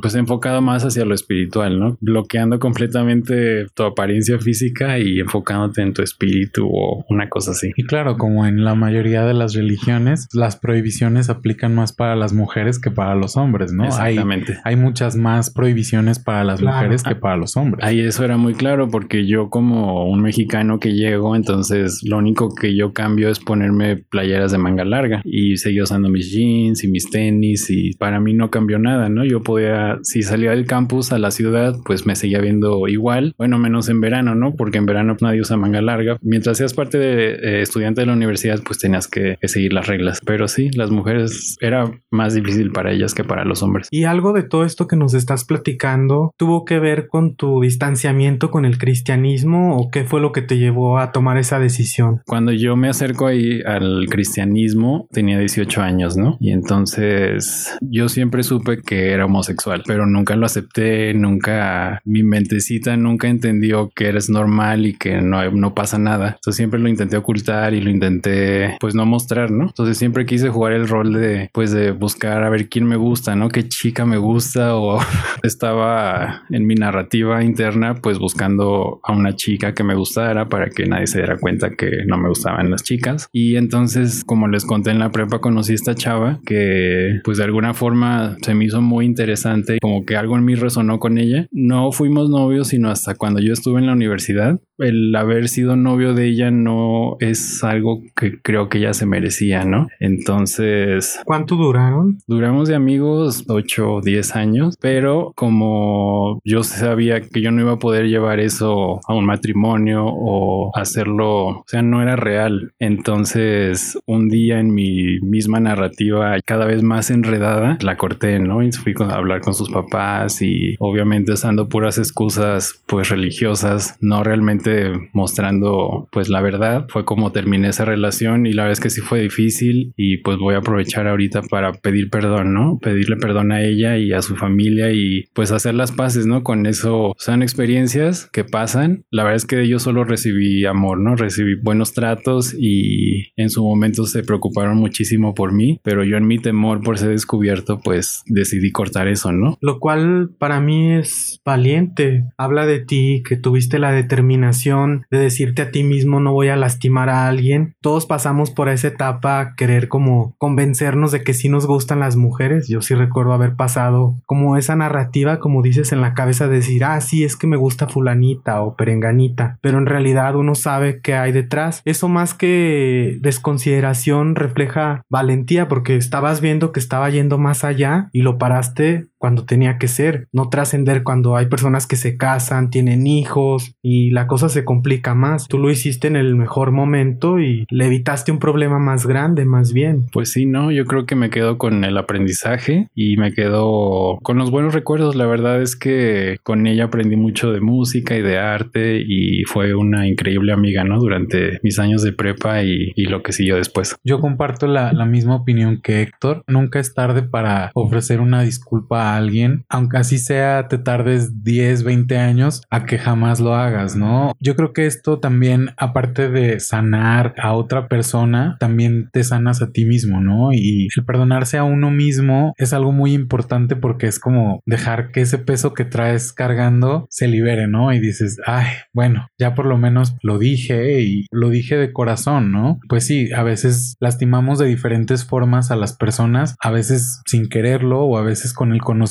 Speaker 3: pues enfocado más hacia lo espiritual, ¿no? Bloqueando completamente tu apariencia física y enfocándote en tu espíritu o una cosa así.
Speaker 1: Y claro, como en la mayoría de las religiones, las prohibiciones aplican más para las mujeres que para los hombres, ¿no?
Speaker 3: Exactamente.
Speaker 1: Hay, muchas más prohibiciones para las mujeres que para los hombres.
Speaker 3: Ahí eso era muy claro porque yo como un mexicano que llego, entonces lo único que yo cambio es ponerme playeras de manga larga y seguí usando mis jeans y mis tenis y para mí no cambió nada, ¿no? Yo podía, si salía del campus a la ciudad, pues me seguía viendo igual, bueno, menos en verano, ¿no? Porque en verano nadie usa manga larga. Mientras seas parte de eh, estudiante de la universidad, pues tenías que, seguir las reglas. Pero sí, las mujeres era más difícil para ellas que para los hombres.
Speaker 2: Y algo de todo esto que nos estás platicando tuvo que ver con tu distanciamiento con el cristianismo o qué fue lo que te llevó a tomar esa decisión?
Speaker 3: Cuando yo me acerco ahí al cristianismo, tenía 18 años, ¿no? Y entonces yo siempre supe que era homosexual, pero nunca lo acepté, nunca mi mentecita nunca entendió que eres normal y que no, no pasa nada. Entonces siempre lo intenté ocultar y lo intenté pues no mostrar, ¿no? Entonces siempre quise jugar el rol de pues de buscar a ver quién me gusta, ¿no? Qué chica me gusta (laughs) o estaba en mi narrativa interna pues buscando a una chica que me gustara para que nadie se diera cuenta que no me gustaban las chicas. Y entonces como les conté en la prepa conocí a esta chava que pues de alguna forma se me hizo muy interesante, como que algo en mí resonó con ella. No fuimos novios sino hasta cuando yo estuve en la universidad el haber sido novio de ella no es algo que creo que ella se merecía, ¿no? Entonces...
Speaker 2: ¿Cuánto duraron?
Speaker 3: Duramos de amigos 8 o 10 años, pero como yo sabía que yo no iba a poder llevar eso a un matrimonio o hacerlo, o sea, no era real. Entonces, un día en mi misma narrativa, cada vez más enredada, la corté, ¿no? Y fui a hablar con sus papás y obviamente usando puras excusas, pues religiosas, no realmente mostrando pues la verdad. Fue como terminé esa relación y la verdad es que sí fue difícil y pues voy a aprovechar ahorita para pedir perdón, ¿no? Pedirle perdón a ella y a su familia y pues hacer las paces, ¿no? Con eso son experiencias que pasan, la verdad es que yo solo recibí amor, ¿no? Recibí buenos tratos y en su momento se preocuparon muchísimo por mí, pero yo en mi temor por ser descubierto, pues decidí cortar eso, ¿no?
Speaker 2: Lo cual para mí es valiente. Habla de ti, que tuviste la determinación de decirte a ti mismo no voy a lastimar a alguien. Todos pasamos por esa etapa, querer como convencernos de que sí nos gustan las mujeres. Yo sí recuerdo haber pasado como esa narrativa, como dices, en la cabeza de decir, ah, sí, es que me gusta fulanita o perenganita, pero en realidad uno sabe qué hay detrás. Eso más que desconsideración refleja valentía porque estabas viendo que estaba yendo más allá y lo paraste Okay. Cuando tenía que ser, no trascender cuando hay personas que se casan, tienen hijos y la cosa se complica más. Tú lo hiciste en el mejor momento y le evitaste un problema más grande, más bien.
Speaker 3: Pues sí, no, yo creo que me quedo con el aprendizaje y me quedo con los buenos recuerdos. La verdad es que con ella aprendí mucho de música y de arte y fue una increíble amiga, ¿no? Durante mis años de prepa y, lo que siguió después.
Speaker 1: Yo comparto la, la misma opinión que Héctor. Nunca es tarde para ofrecer una disculpa a alguien, aunque así sea te tardes 10, 20 años a que jamás lo hagas, ¿no? Yo creo que esto también, aparte de sanar a otra persona, también te sanas a ti mismo, ¿no? Y el perdonarse a uno mismo es algo muy importante porque es como dejar que ese peso que traes cargando se libere, ¿no? Y dices, ay, bueno, ya por lo menos lo dije y lo dije de corazón, ¿no? Pues sí, a veces lastimamos de diferentes formas a las personas, a veces sin quererlo o a veces con el conocimiento,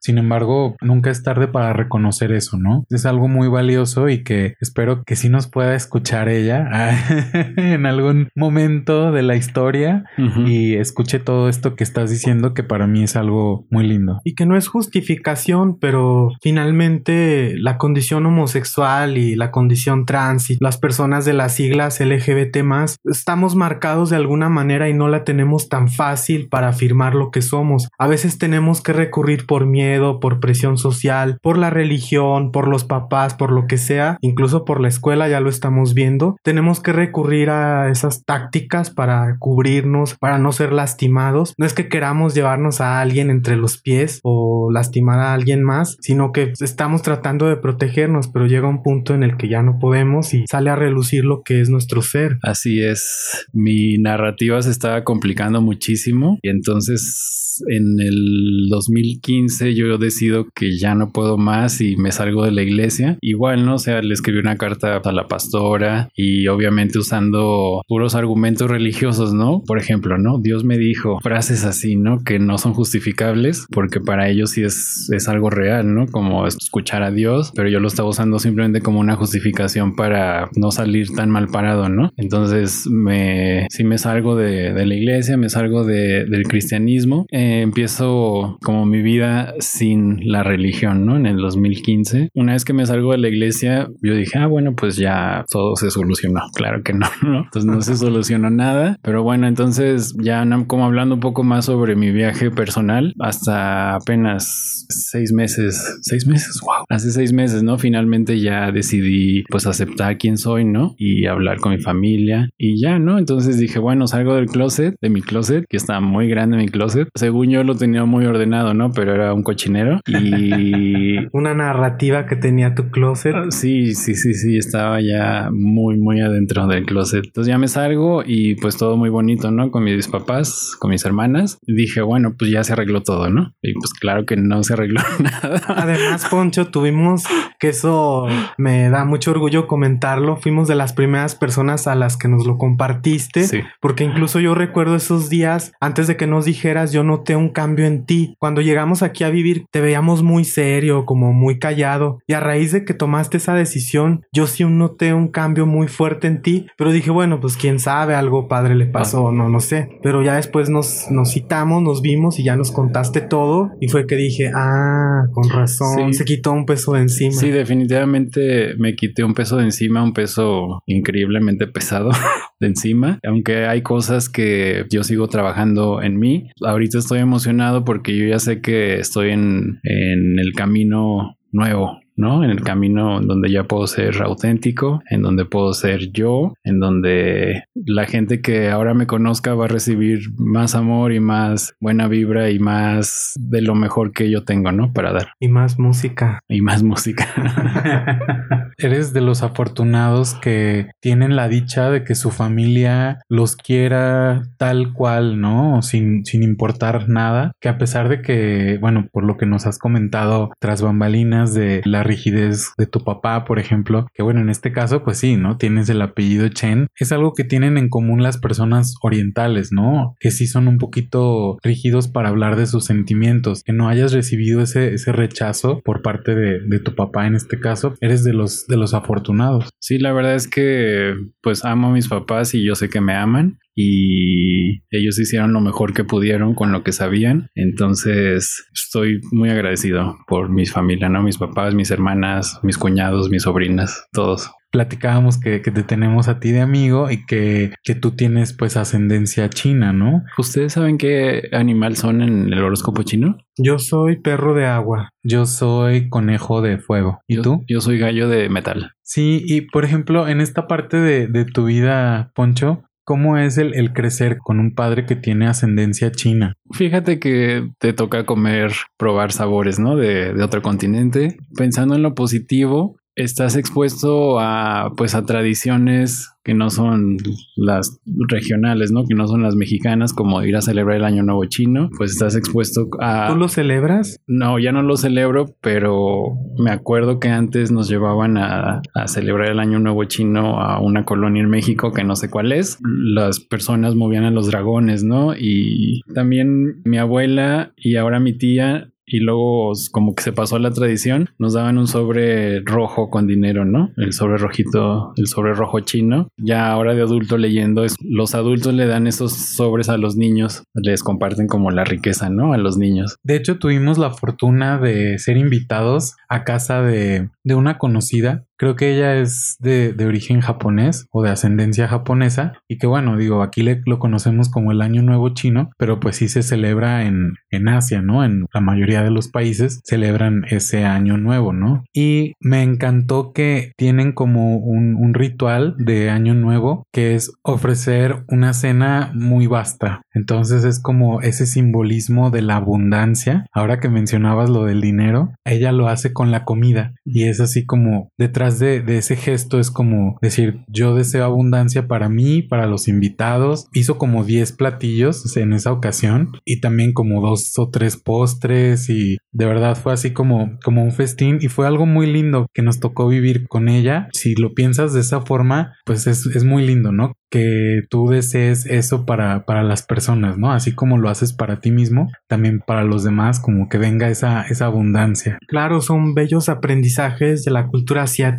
Speaker 1: sin embargo, nunca es tarde para reconocer eso, ¿no? Es algo muy valioso y que espero que sí nos pueda escuchar ella (laughs) en algún momento de la historia y escuche todo esto que estás diciendo que para mí es algo muy lindo.
Speaker 2: Y que no es justificación, pero finalmente la condición homosexual y la condición trans y las personas de las siglas LGBT más estamos marcados de alguna manera y no la tenemos tan fácil para afirmar lo que somos. A veces tenemos que recurrir por miedo, por presión social, por la religión, por los papás, por lo que sea, incluso por la escuela, ya lo estamos viendo. Tenemos que recurrir a esas tácticas para cubrirnos, para no ser lastimados. No es que queramos llevarnos a alguien entre los pies o lastimar a alguien más, sino que estamos tratando de protegernos, pero llega un punto en el que ya no podemos y sale a relucir lo que es nuestro ser.
Speaker 3: Así es, mi narrativa se estaba complicando muchísimo y entonces en el 2015 yo decido que ya no puedo más y me salgo de la iglesia. Igual, ¿no? O sea, le escribí una carta a la pastora y obviamente usando puros argumentos religiosos, ¿no? Por ejemplo, ¿no? Dios me dijo frases así, ¿no? Que no son justificables porque para ellos sí es, es algo real, ¿no? Como escuchar a Dios, pero yo lo estaba usando simplemente como una justificación para no salir tan mal parado, ¿no? Entonces me, si me salgo de, la iglesia, me salgo de, del cristianismo. Eh, empiezo como mi vida sin la religión, ¿no? En el 2015. Una vez que me salgo de la iglesia, yo dije, ah, bueno, pues ya todo se solucionó. (laughs) Claro que no, ¿no? Entonces no se (laughs) solucionó nada. Pero bueno, entonces ya como hablando un poco más sobre mi viaje personal, hasta apenas seis meses, seis meses, wow. Hace seis meses, ¿no? Finalmente ya decidí pues aceptar quién soy, ¿no? Y hablar con mi familia y ya, ¿no? Entonces dije, bueno, salgo del closet, de mi closet, que está muy grande mi closet. Según yo lo tenía muy ordenado, ¿no? Pero era un cochinero y... (laughs)
Speaker 2: Una narrativa que tenía tu closet. Ah,
Speaker 3: sí, sí, sí, sí, estaba ya muy, muy adentro del closet. Entonces ya me salgo y pues todo muy bonito, ¿no? Con mis papás, con mis hermanas. dije, bueno, pues ya se arregló todo, ¿no? Y pues claro que no se arregló (laughs) nada.
Speaker 2: Además, Poncho, tuvimos que eso me da mucho orgullo comentarlo. Fuimos de las primeras personas a las que nos lo compartiste. Sí. Porque incluso yo recuerdo esos días antes de que nos dijeras, yo no un cambio en ti. Cuando llegamos aquí a vivir te veíamos muy serio, como muy callado. Y a raíz de que tomaste esa decisión, yo sí noté un cambio muy fuerte en ti. Pero dije, bueno, pues quién sabe, algo padre le pasó, no, no sé. Pero ya después nos, nos citamos, nos vimos y ya nos contaste todo. Y fue que dije, ah, con razón, se quitó un peso de encima.
Speaker 3: Sí, definitivamente me quité un peso de encima, un peso increíblemente pesado (laughs) de encima. Aunque hay cosas que yo sigo trabajando en mí. Ahorita estoy emocionado porque yo ya sé que estoy en, en el camino nuevo ¿no? En el camino donde ya puedo ser auténtico, en donde puedo ser yo, en donde la gente que ahora me conozca va a recibir más amor y más buena vibra y más de lo mejor que yo tengo, ¿no? Para dar.
Speaker 2: Y más música. (laughs)
Speaker 3: Y más música. (laughs)
Speaker 1: Eres de los afortunados que tienen la dicha de que su familia los quiera tal cual, ¿no? Sin, sin importar nada, que a pesar de que, bueno, por lo que nos has comentado tras bambalinas de la rigidez de tu papá, por ejemplo, que bueno, en este caso, pues sí, ¿no? Tienes el apellido Chen, es algo que tienen en común las personas orientales, ¿no? Que sí son un poquito rígidos para hablar de sus sentimientos, que no hayas recibido ese, ese rechazo por parte de, de tu papá en este caso, eres de los, de los afortunados.
Speaker 3: Sí, la verdad es que pues amo a mis papás y yo sé que me aman y ellos hicieron lo mejor que pudieron con lo que sabían. Entonces estoy muy agradecido por mi familia, ¿no? Mis papás, mis hermanas, mis cuñados, mis sobrinas, todos
Speaker 1: platicábamos que, que, te tenemos a ti de amigo y que, que, tú tienes pues ascendencia china, ¿no?
Speaker 3: ¿Ustedes saben qué animal son en el horóscopo chino?
Speaker 2: Yo soy perro de agua.
Speaker 1: Yo soy conejo de fuego. ¿Y
Speaker 3: yo,
Speaker 1: tú?
Speaker 3: Yo soy gallo de metal.
Speaker 1: Sí, y por ejemplo, en esta parte de, de tu vida, Poncho, ¿Cómo es el, el, crecer con un padre que tiene ascendencia china?
Speaker 3: Fíjate que te toca comer, probar sabores, ¿no? De, de otro continente. Pensando en lo positivo, estás expuesto a pues a tradiciones que no son las regionales, ¿no? Que no son las mexicanas, como ir a celebrar el Año Nuevo Chino, pues estás expuesto a...
Speaker 2: ¿Tú lo celebras?
Speaker 3: No, ya no lo celebro, pero me acuerdo que antes nos llevaban a, a celebrar el Año Nuevo Chino a una colonia en México que no sé cuál es. Las personas movían a los dragones, ¿no? Y también mi abuela y ahora mi tía y luego como que se pasó la tradición, nos daban un sobre rojo con dinero, ¿no? El sobre rojito, el sobre rojo chino. Ya ahora de adulto leyendo, es, los adultos le dan esos sobres a los niños, les comparten como la riqueza, ¿no? A los niños.
Speaker 1: De hecho, tuvimos la fortuna de ser invitados a casa de, de una conocida Creo que ella es de, de, origen japonés o de ascendencia japonesa y que bueno, digo, aquí lo conocemos como el Año Nuevo Chino, pero pues sí se celebra en, en Asia, ¿no? En la mayoría de los países celebran ese Año Nuevo, ¿no? Y me encantó que tienen como un, un ritual de Año Nuevo que es ofrecer una cena muy vasta. Entonces es como ese simbolismo de la abundancia. Ahora que mencionabas lo del dinero, ella lo hace con la comida y es así como detrás de, de, ese gesto es como decir, yo deseo abundancia para mí, para los invitados. Hizo como 10 platillos en esa ocasión y también como dos o tres postres y de verdad fue así como, como un festín y fue algo muy lindo que nos tocó vivir con ella. Si lo piensas de esa forma, pues es, es muy lindo, ¿no? que tú desees eso para, para las personas, ¿no? Así como lo haces para ti mismo, también para los demás, como que venga esa, esa abundancia.
Speaker 2: Claro, son bellos aprendizajes de la cultura asiática.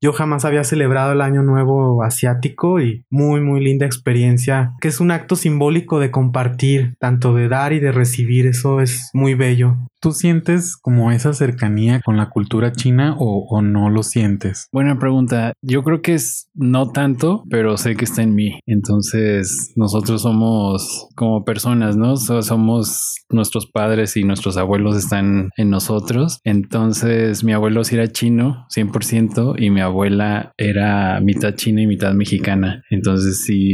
Speaker 2: Yo jamás había celebrado el Año Nuevo asiático y muy, muy linda experiencia, que es un acto simbólico de compartir, tanto de dar y de recibir, eso es muy bello.
Speaker 1: ¿Tú sientes como esa cercanía con la cultura china o, o, no lo sientes?
Speaker 3: Buena pregunta. Yo creo que es no tanto, pero sé que está en mí. Entonces, nosotros somos como personas, ¿no? somos nuestros padres y nuestros abuelos están en nosotros. Entonces, mi abuelo sí era chino, 100%, y mi abuela era mitad china y mitad mexicana. Entonces, sí,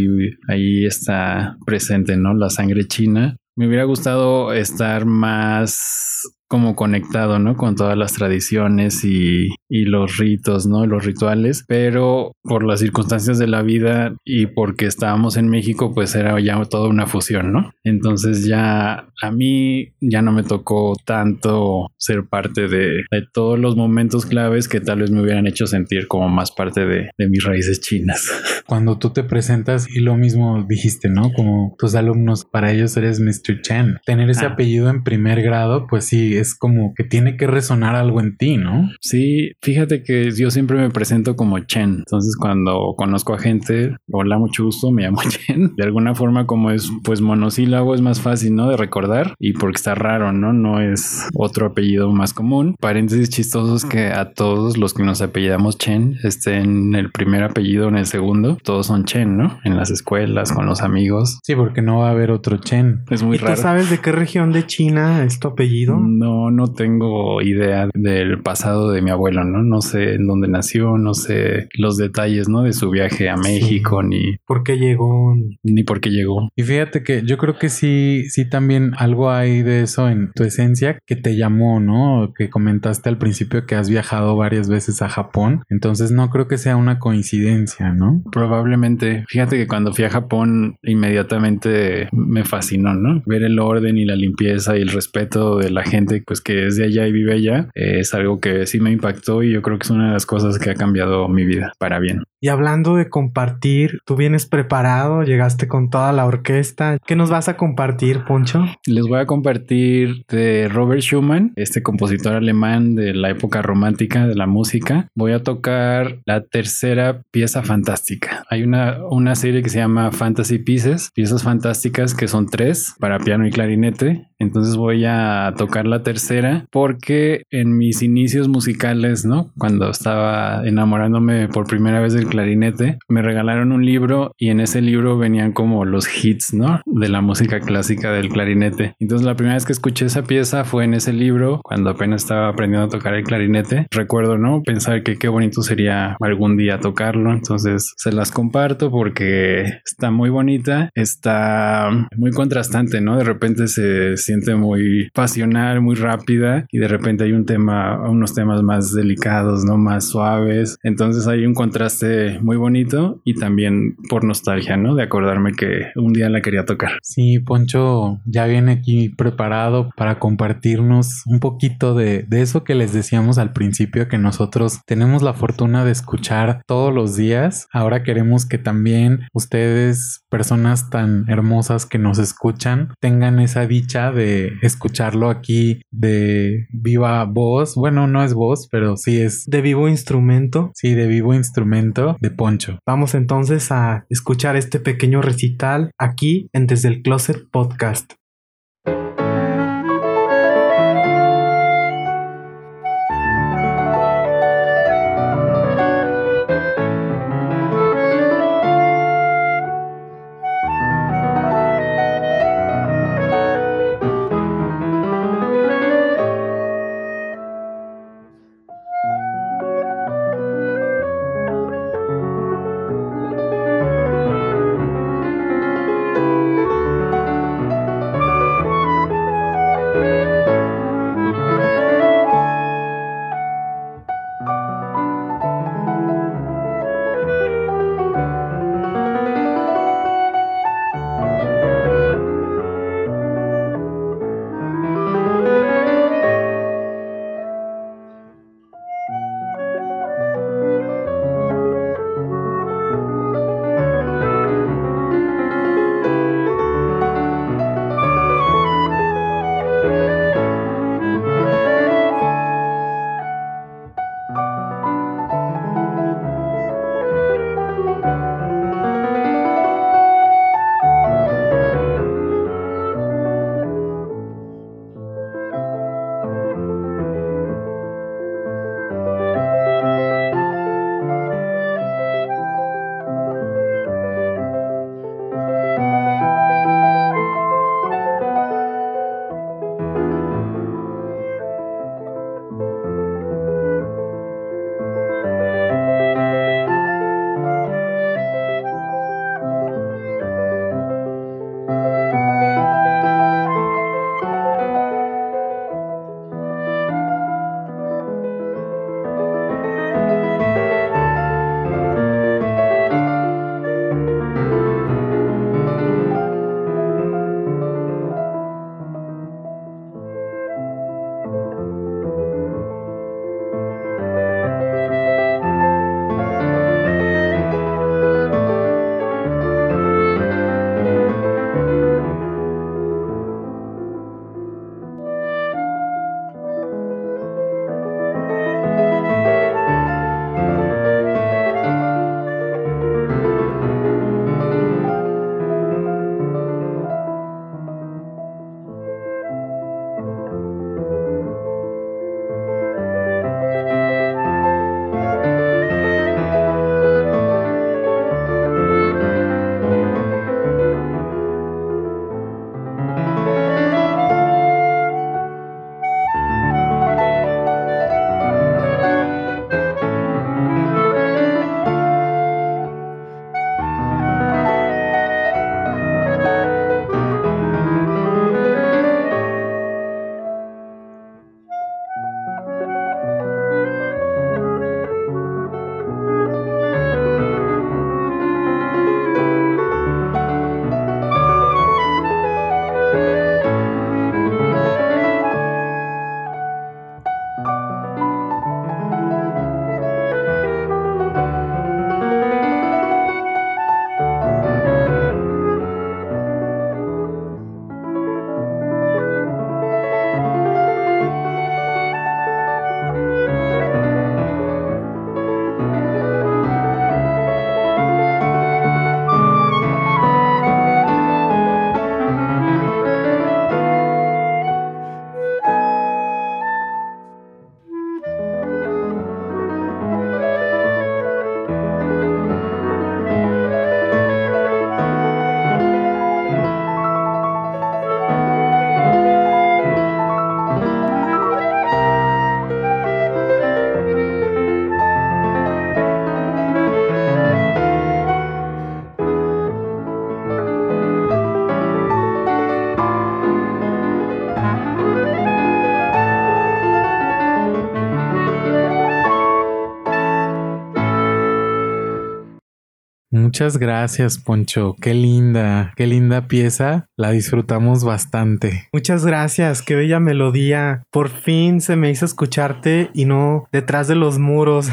Speaker 3: ahí está presente, ¿no? La sangre china. Me hubiera gustado estar más como conectado, ¿no? Con todas las tradiciones y, y, los ritos, ¿no? Los rituales, pero por las circunstancias de la vida y porque estábamos en México, pues era ya toda una fusión, ¿no? Entonces ya a mí ya no me tocó tanto ser parte de, de todos los momentos claves que tal vez me hubieran hecho sentir como más parte de, de mis raíces chinas. (laughs)
Speaker 1: Cuando tú te presentas y lo mismo dijiste, ¿no? Como tus alumnos, para ellos eres Mr. Chen. Tener ese ah. apellido en primer grado, pues sí, es como que tiene que resonar algo en ti, ¿no?
Speaker 3: Sí, fíjate que yo siempre me presento como Chen. Entonces, cuando conozco a gente, hola, mucho gusto, me llamo (laughs) Chen. De alguna forma, como es pues monosílabo, es más fácil, ¿no? De recordar y porque está raro, ¿no? No es otro apellido más común. Paréntesis chistosos que a todos los que nos apellidamos Chen estén el primer apellido en el segundo, todos son Chen, ¿no? En las escuelas, con los amigos.
Speaker 1: Sí, porque no va a haber otro Chen.
Speaker 3: Es muy
Speaker 2: ¿Y
Speaker 3: raro.
Speaker 2: ¿Tú sabes de qué región de China es tu apellido?
Speaker 3: No no, no tengo idea del pasado de mi abuelo, ¿no? No sé en dónde nació, no sé los detalles, ¿no? De su viaje a México, ni
Speaker 2: por qué llegó,
Speaker 3: ni por qué llegó.
Speaker 1: Y fíjate que yo creo que sí, sí también algo hay de eso en tu esencia que te llamó, ¿no? Que comentaste al principio que has viajado varias veces a Japón. Entonces no creo que sea una coincidencia, ¿no?
Speaker 3: Probablemente. Fíjate que cuando fui a Japón inmediatamente me fascinó, ¿no? Ver el orden y la limpieza y el respeto de la gente, pues que es de allá y vive allá, eh, es algo que sí me impactó y yo creo que es una de las cosas que ha cambiado mi vida para bien.
Speaker 2: Y hablando de compartir, tú vienes preparado, llegaste con toda la orquesta. ¿Qué nos vas a compartir, Poncho?
Speaker 3: Les voy a compartir de Robert Schumann, este compositor alemán de la época romántica de la música. Voy a tocar la tercera pieza fantástica. Hay una, una serie que se llama Fantasy Pieces, piezas fantásticas que son tres para piano y clarinete. Entonces voy a tocar la tercera porque en mis inicios musicales, ¿no? Cuando estaba enamorándome por primera vez del clarinete, me regalaron un libro y en ese libro venían como los hits, ¿no? De la música clásica del clarinete. Entonces la primera vez que escuché esa pieza fue en ese libro, cuando apenas estaba aprendiendo a tocar el clarinete. Recuerdo, ¿no? Pensar que qué bonito sería algún día tocarlo. Entonces se las comparto porque está muy bonita, está muy contrastante, ¿no? De repente se siente muy pasional, muy rápida y de repente hay un tema, unos temas más delicados, ¿no? Más suaves. Entonces hay un contraste muy bonito y también por nostalgia, ¿no? De acordarme que un día la quería tocar.
Speaker 1: Sí, Poncho ya viene aquí preparado para compartirnos un poquito de, de eso que les decíamos al principio, que nosotros tenemos la fortuna de escuchar todos los días. Ahora queremos que también ustedes, personas tan hermosas que nos escuchan, tengan esa dicha de escucharlo aquí de viva voz. Bueno, no es voz, pero sí es
Speaker 2: de vivo instrumento.
Speaker 1: Sí, de vivo instrumento de Poncho.
Speaker 2: Vamos entonces a escuchar este pequeño recital aquí en Desde el Closet Podcast.
Speaker 1: Muchas gracias, Poncho. Qué linda, qué linda pieza. La disfrutamos bastante.
Speaker 2: Muchas gracias, qué bella melodía. Por fin se me hizo escucharte y no detrás de los muros.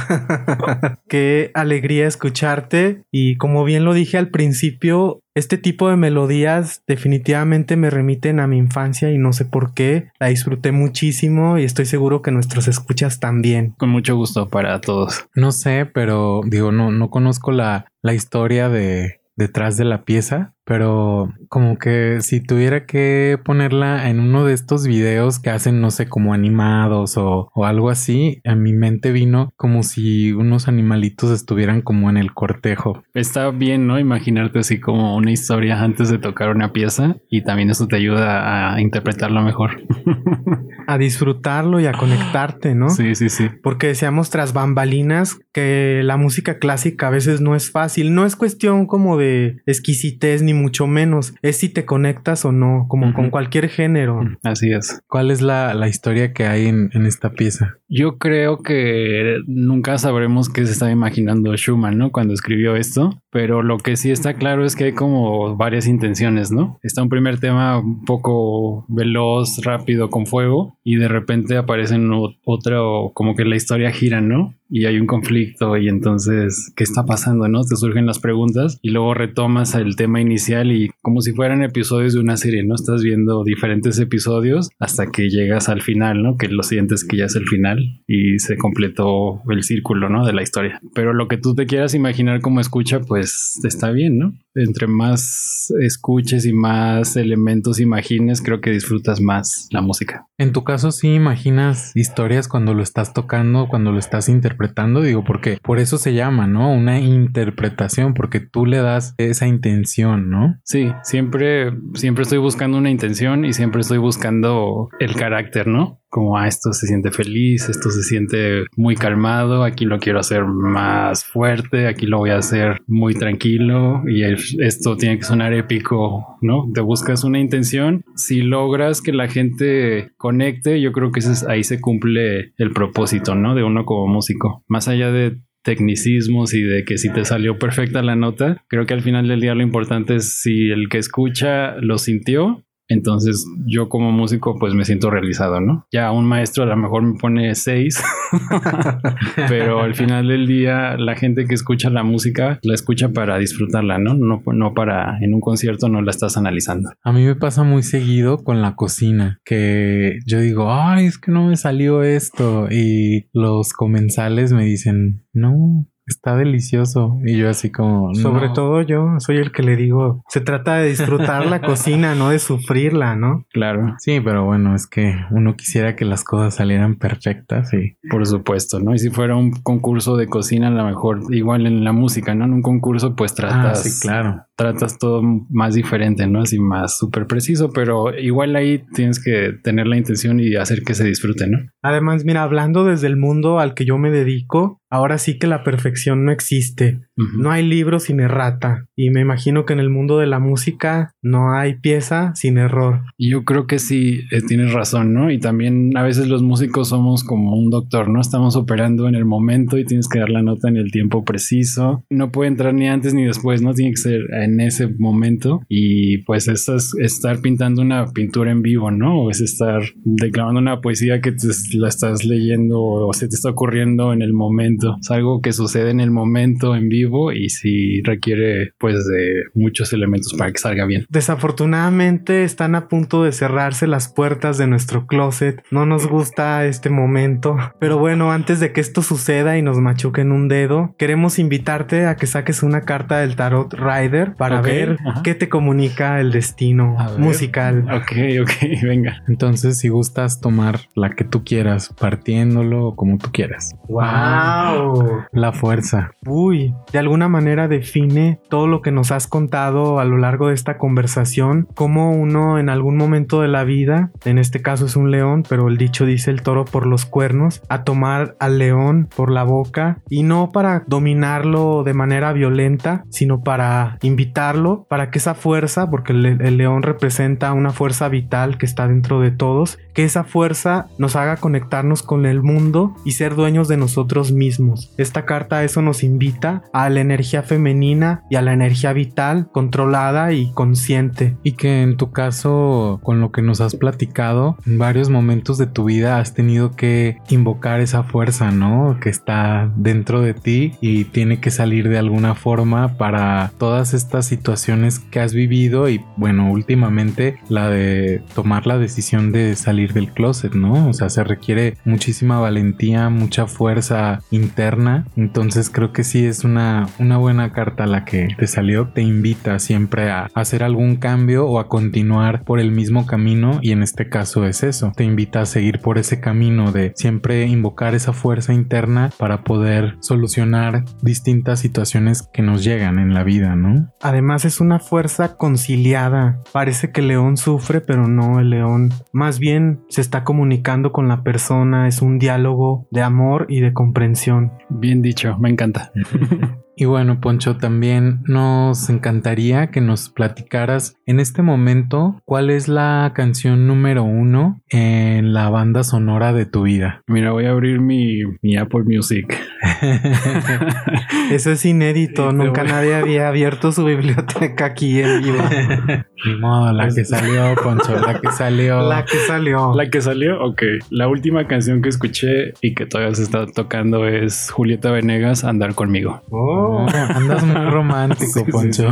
Speaker 2: (laughs) qué alegría escucharte. Y como bien lo dije al principio, este tipo de melodías definitivamente me remiten a mi infancia y no sé por qué. La disfruté muchísimo y estoy seguro que nuestros escuchas también.
Speaker 3: Con mucho gusto para todos.
Speaker 1: No sé, pero digo, no, no conozco la, la historia de detrás de la pieza, pero como que si tuviera que ponerla en uno de estos videos que hacen, no sé, como animados o, algo así, a mi mente vino como si unos animalitos estuvieran como en el cortejo.
Speaker 3: Está bien, ¿no? Imaginarte así como una historia antes de tocar una pieza y también eso te ayuda a interpretarlo mejor. (laughs)
Speaker 2: a disfrutarlo y a conectarte, ¿no?
Speaker 3: Sí, sí, sí.
Speaker 2: Porque decíamos tras bambalinas que la música clásica a veces no es fácil, no es cuestión como de exquisitez ni mucho menos. Es si te conectas o no, como con cualquier género.
Speaker 3: Así es.
Speaker 1: ¿Cuál es la, historia que hay en, en, esta pieza?
Speaker 3: Yo creo que nunca sabremos qué se estaba imaginando Schumann, ¿no? Cuando escribió esto, pero lo que sí está claro es que hay como varias intenciones, ¿no? Está un primer tema un poco veloz, rápido, con fuego, y de repente aparecen otro, como que la historia gira, ¿no? y hay un conflicto y entonces, ¿qué está pasando? ¿No? Te surgen las preguntas y luego retomas el tema inicial y como si fueran episodios de una serie, ¿no? Estás viendo diferentes episodios hasta que llegas al final, ¿no? Que lo sientes que ya es el final y se completó el círculo, ¿no? De la historia. Pero lo que tú te quieras imaginar como escucha, pues está bien, ¿no? Entre más escuches y más elementos imagines, creo que disfrutas más la música.
Speaker 1: En tu caso, sí imaginas historias cuando lo estás tocando, cuando lo estás interpretando, digo, porque por eso se llama, ¿no? Una interpretación, porque tú le das esa intención, ¿no?
Speaker 3: Sí, siempre, siempre estoy buscando una intención y siempre estoy buscando el carácter, ¿no? como a ah, esto se siente feliz, esto se siente muy calmado, aquí lo quiero hacer más fuerte, aquí lo voy a hacer muy tranquilo y esto tiene que sonar épico, ¿no? Te buscas una intención, si logras que la gente conecte, yo creo que ahí se cumple el propósito, ¿no? De uno como músico, más allá de tecnicismos y de que si te salió perfecta la nota, creo que al final del día lo importante es si el que escucha lo sintió entonces yo como músico pues me siento realizado, ¿no? Ya un maestro a lo mejor me pone seis, (laughs) pero al final del día la gente que escucha la música la escucha para disfrutarla, ¿no? No, no para en un concierto no la estás analizando.
Speaker 1: A mí me pasa muy seguido con la cocina, que yo digo, ay, es que no me salió esto y los comensales me dicen, no, Está delicioso. Y yo así como...
Speaker 2: Sobre todo yo soy el que le digo, se trata de disfrutar la (laughs) cocina, no de sufrirla, ¿no?
Speaker 3: Claro.
Speaker 1: Sí, pero bueno, es que uno quisiera que las cosas salieran perfectas y...
Speaker 3: Por supuesto, ¿no? Y si fuera un concurso de cocina, a lo mejor igual en la música, ¿no? En un concurso pues tratas...
Speaker 1: Ah, sí, claro.
Speaker 3: Tratas todo más diferente, ¿no? Así más súper preciso, pero igual ahí tienes que tener la intención y hacer que se disfrute, ¿no?
Speaker 2: Además, mira, hablando desde el mundo al que yo me dedico, ahora sí que la perfección no existe. No hay libro sin errata. Y me imagino que en el mundo de la música no hay pieza sin error.
Speaker 3: Yo creo que sí, eh, tienes razón, ¿no? Y también a veces los músicos somos como un doctor, ¿no? Estamos operando en el momento y tienes que dar la nota en el tiempo preciso. No puede entrar ni antes ni después, ¿no? Tiene que ser en ese momento. Y pues eso es estar pintando una pintura en vivo, ¿no? O es estar declamando una poesía que la estás leyendo o se te está ocurriendo en el momento es algo que sucede en el momento en vivo y si requiere pues de muchos elementos para que salga bien.
Speaker 2: Desafortunadamente están a punto de cerrarse las puertas de nuestro closet. No nos gusta este momento. Pero bueno, antes de que esto suceda y nos machuquen un dedo, queremos invitarte a que saques una carta del tarot Rider para ver qué te comunica el destino musical.
Speaker 3: Ok, ok, (laughs) venga.
Speaker 1: Entonces, si gustas tomar la que tú quieras, partiéndolo o como tú quieras.
Speaker 2: Wow.
Speaker 1: La fuerza.
Speaker 2: Uy, de alguna manera define todo lo que nos has contado a lo largo de esta conversación, como uno en algún momento de la vida, en este caso es un león, pero el dicho dice el toro por los cuernos, a tomar al león por la boca y no para dominarlo de manera violenta, sino para invitarlo, para que esa fuerza, porque el, león representa una fuerza vital que está dentro de todos, que esa fuerza nos haga conectarnos con el mundo y ser dueños de nosotros mismos. Esta carta eso nos invita a a la energía femenina y a la energía vital controlada y consciente.
Speaker 1: Y que en tu caso, con lo que nos has platicado, en varios momentos de tu vida has tenido que invocar esa fuerza, ¿no? Que está dentro de ti y tiene que salir de alguna forma para todas estas situaciones que has vivido y bueno, últimamente la de tomar la decisión de salir del closet, ¿no? O sea, se requiere muchísima valentía, mucha fuerza interna, entonces creo que sí es una, una buena carta la que te salió, te invita siempre a hacer algún cambio o a continuar por el mismo camino y en este caso es eso, te invita a seguir por ese camino de siempre invocar esa fuerza interna para poder solucionar distintas situaciones que nos llegan en la vida, ¿no?
Speaker 2: Además es una fuerza conciliada, parece que el león sufre pero no el león, más bien se está comunicando con la persona, es un diálogo de amor y de comprensión.
Speaker 3: Bien dicho, me encanta. (laughs)
Speaker 1: Y bueno, Poncho, también nos encantaría que nos platicaras en este momento cuál es la canción número uno en la banda sonora de tu vida.
Speaker 3: Mira, voy a abrir mi, mi Apple Music. (laughs)
Speaker 2: Eso es inédito, nunca nadie había abierto su biblioteca aquí en vivo. (laughs)
Speaker 1: Ni modo, la que salió, Poncho, la que salió. (laughs)
Speaker 2: La que salió.
Speaker 3: La que salió, ok. La última canción que escuché y que todavía se está tocando es Julieta Venegas, Andar conmigo.
Speaker 2: Oh,
Speaker 1: andas muy romántico, Poncho.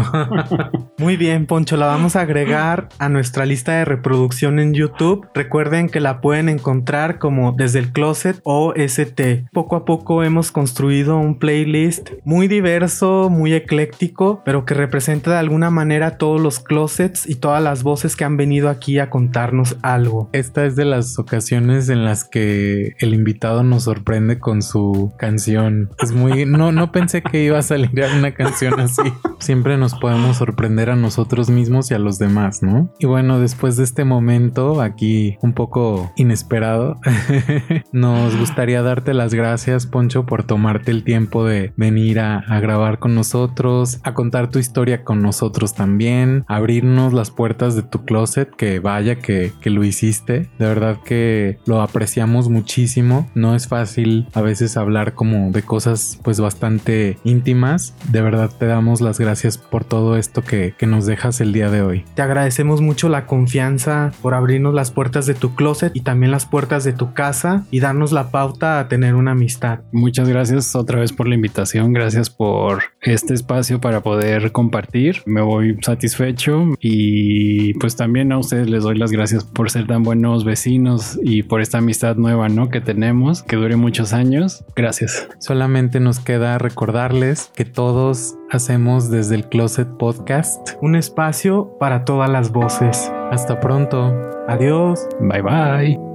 Speaker 1: (laughs)
Speaker 2: muy bien, Poncho, la vamos a agregar a nuestra lista de reproducción en YouTube. Recuerden que la pueden encontrar como desde el closet o ST. Poco a poco hemos construido un playlist muy diverso, muy ecléctico, pero que representa de alguna manera todos los closets y todas las voces que han venido aquí a contarnos algo.
Speaker 1: Esta es de las ocasiones en las que el invitado nos sorprende con su canción. Es muy no no pensé que iba a salir una canción así. Siempre nos podemos sorprender a nosotros mismos y a los demás, ¿no? Y bueno, después de este momento aquí un poco inesperado, (laughs) nos gustaría darte las gracias, Poncho, por tomarte el tiempo de venir a, grabar con nosotros, a contar tu historia con nosotros también, abrirnos las puertas de tu closet, que vaya que, que lo hiciste. De verdad que lo apreciamos muchísimo. No es fácil a veces hablar como de cosas pues bastante íntimas. De verdad te damos las gracias por todo esto que, que nos dejas el día de hoy.
Speaker 2: Te agradecemos mucho la confianza por abrirnos las puertas de tu closet y también las puertas de tu casa y darnos la pauta a tener una amistad.
Speaker 3: Muchas gracias otra vez por la invitación. Gracias por este espacio para poder compartir. Me voy satisfecho y pues también a ustedes les doy las gracias por ser tan buenos vecinos y por esta amistad nueva, ¿no? Que tenemos, que dure muchos años. Gracias.
Speaker 1: Solamente nos queda recordarles que todos hacemos desde el Closet Podcast
Speaker 2: un espacio para todas las voces.
Speaker 1: Hasta pronto.
Speaker 2: Adiós.
Speaker 3: Bye bye.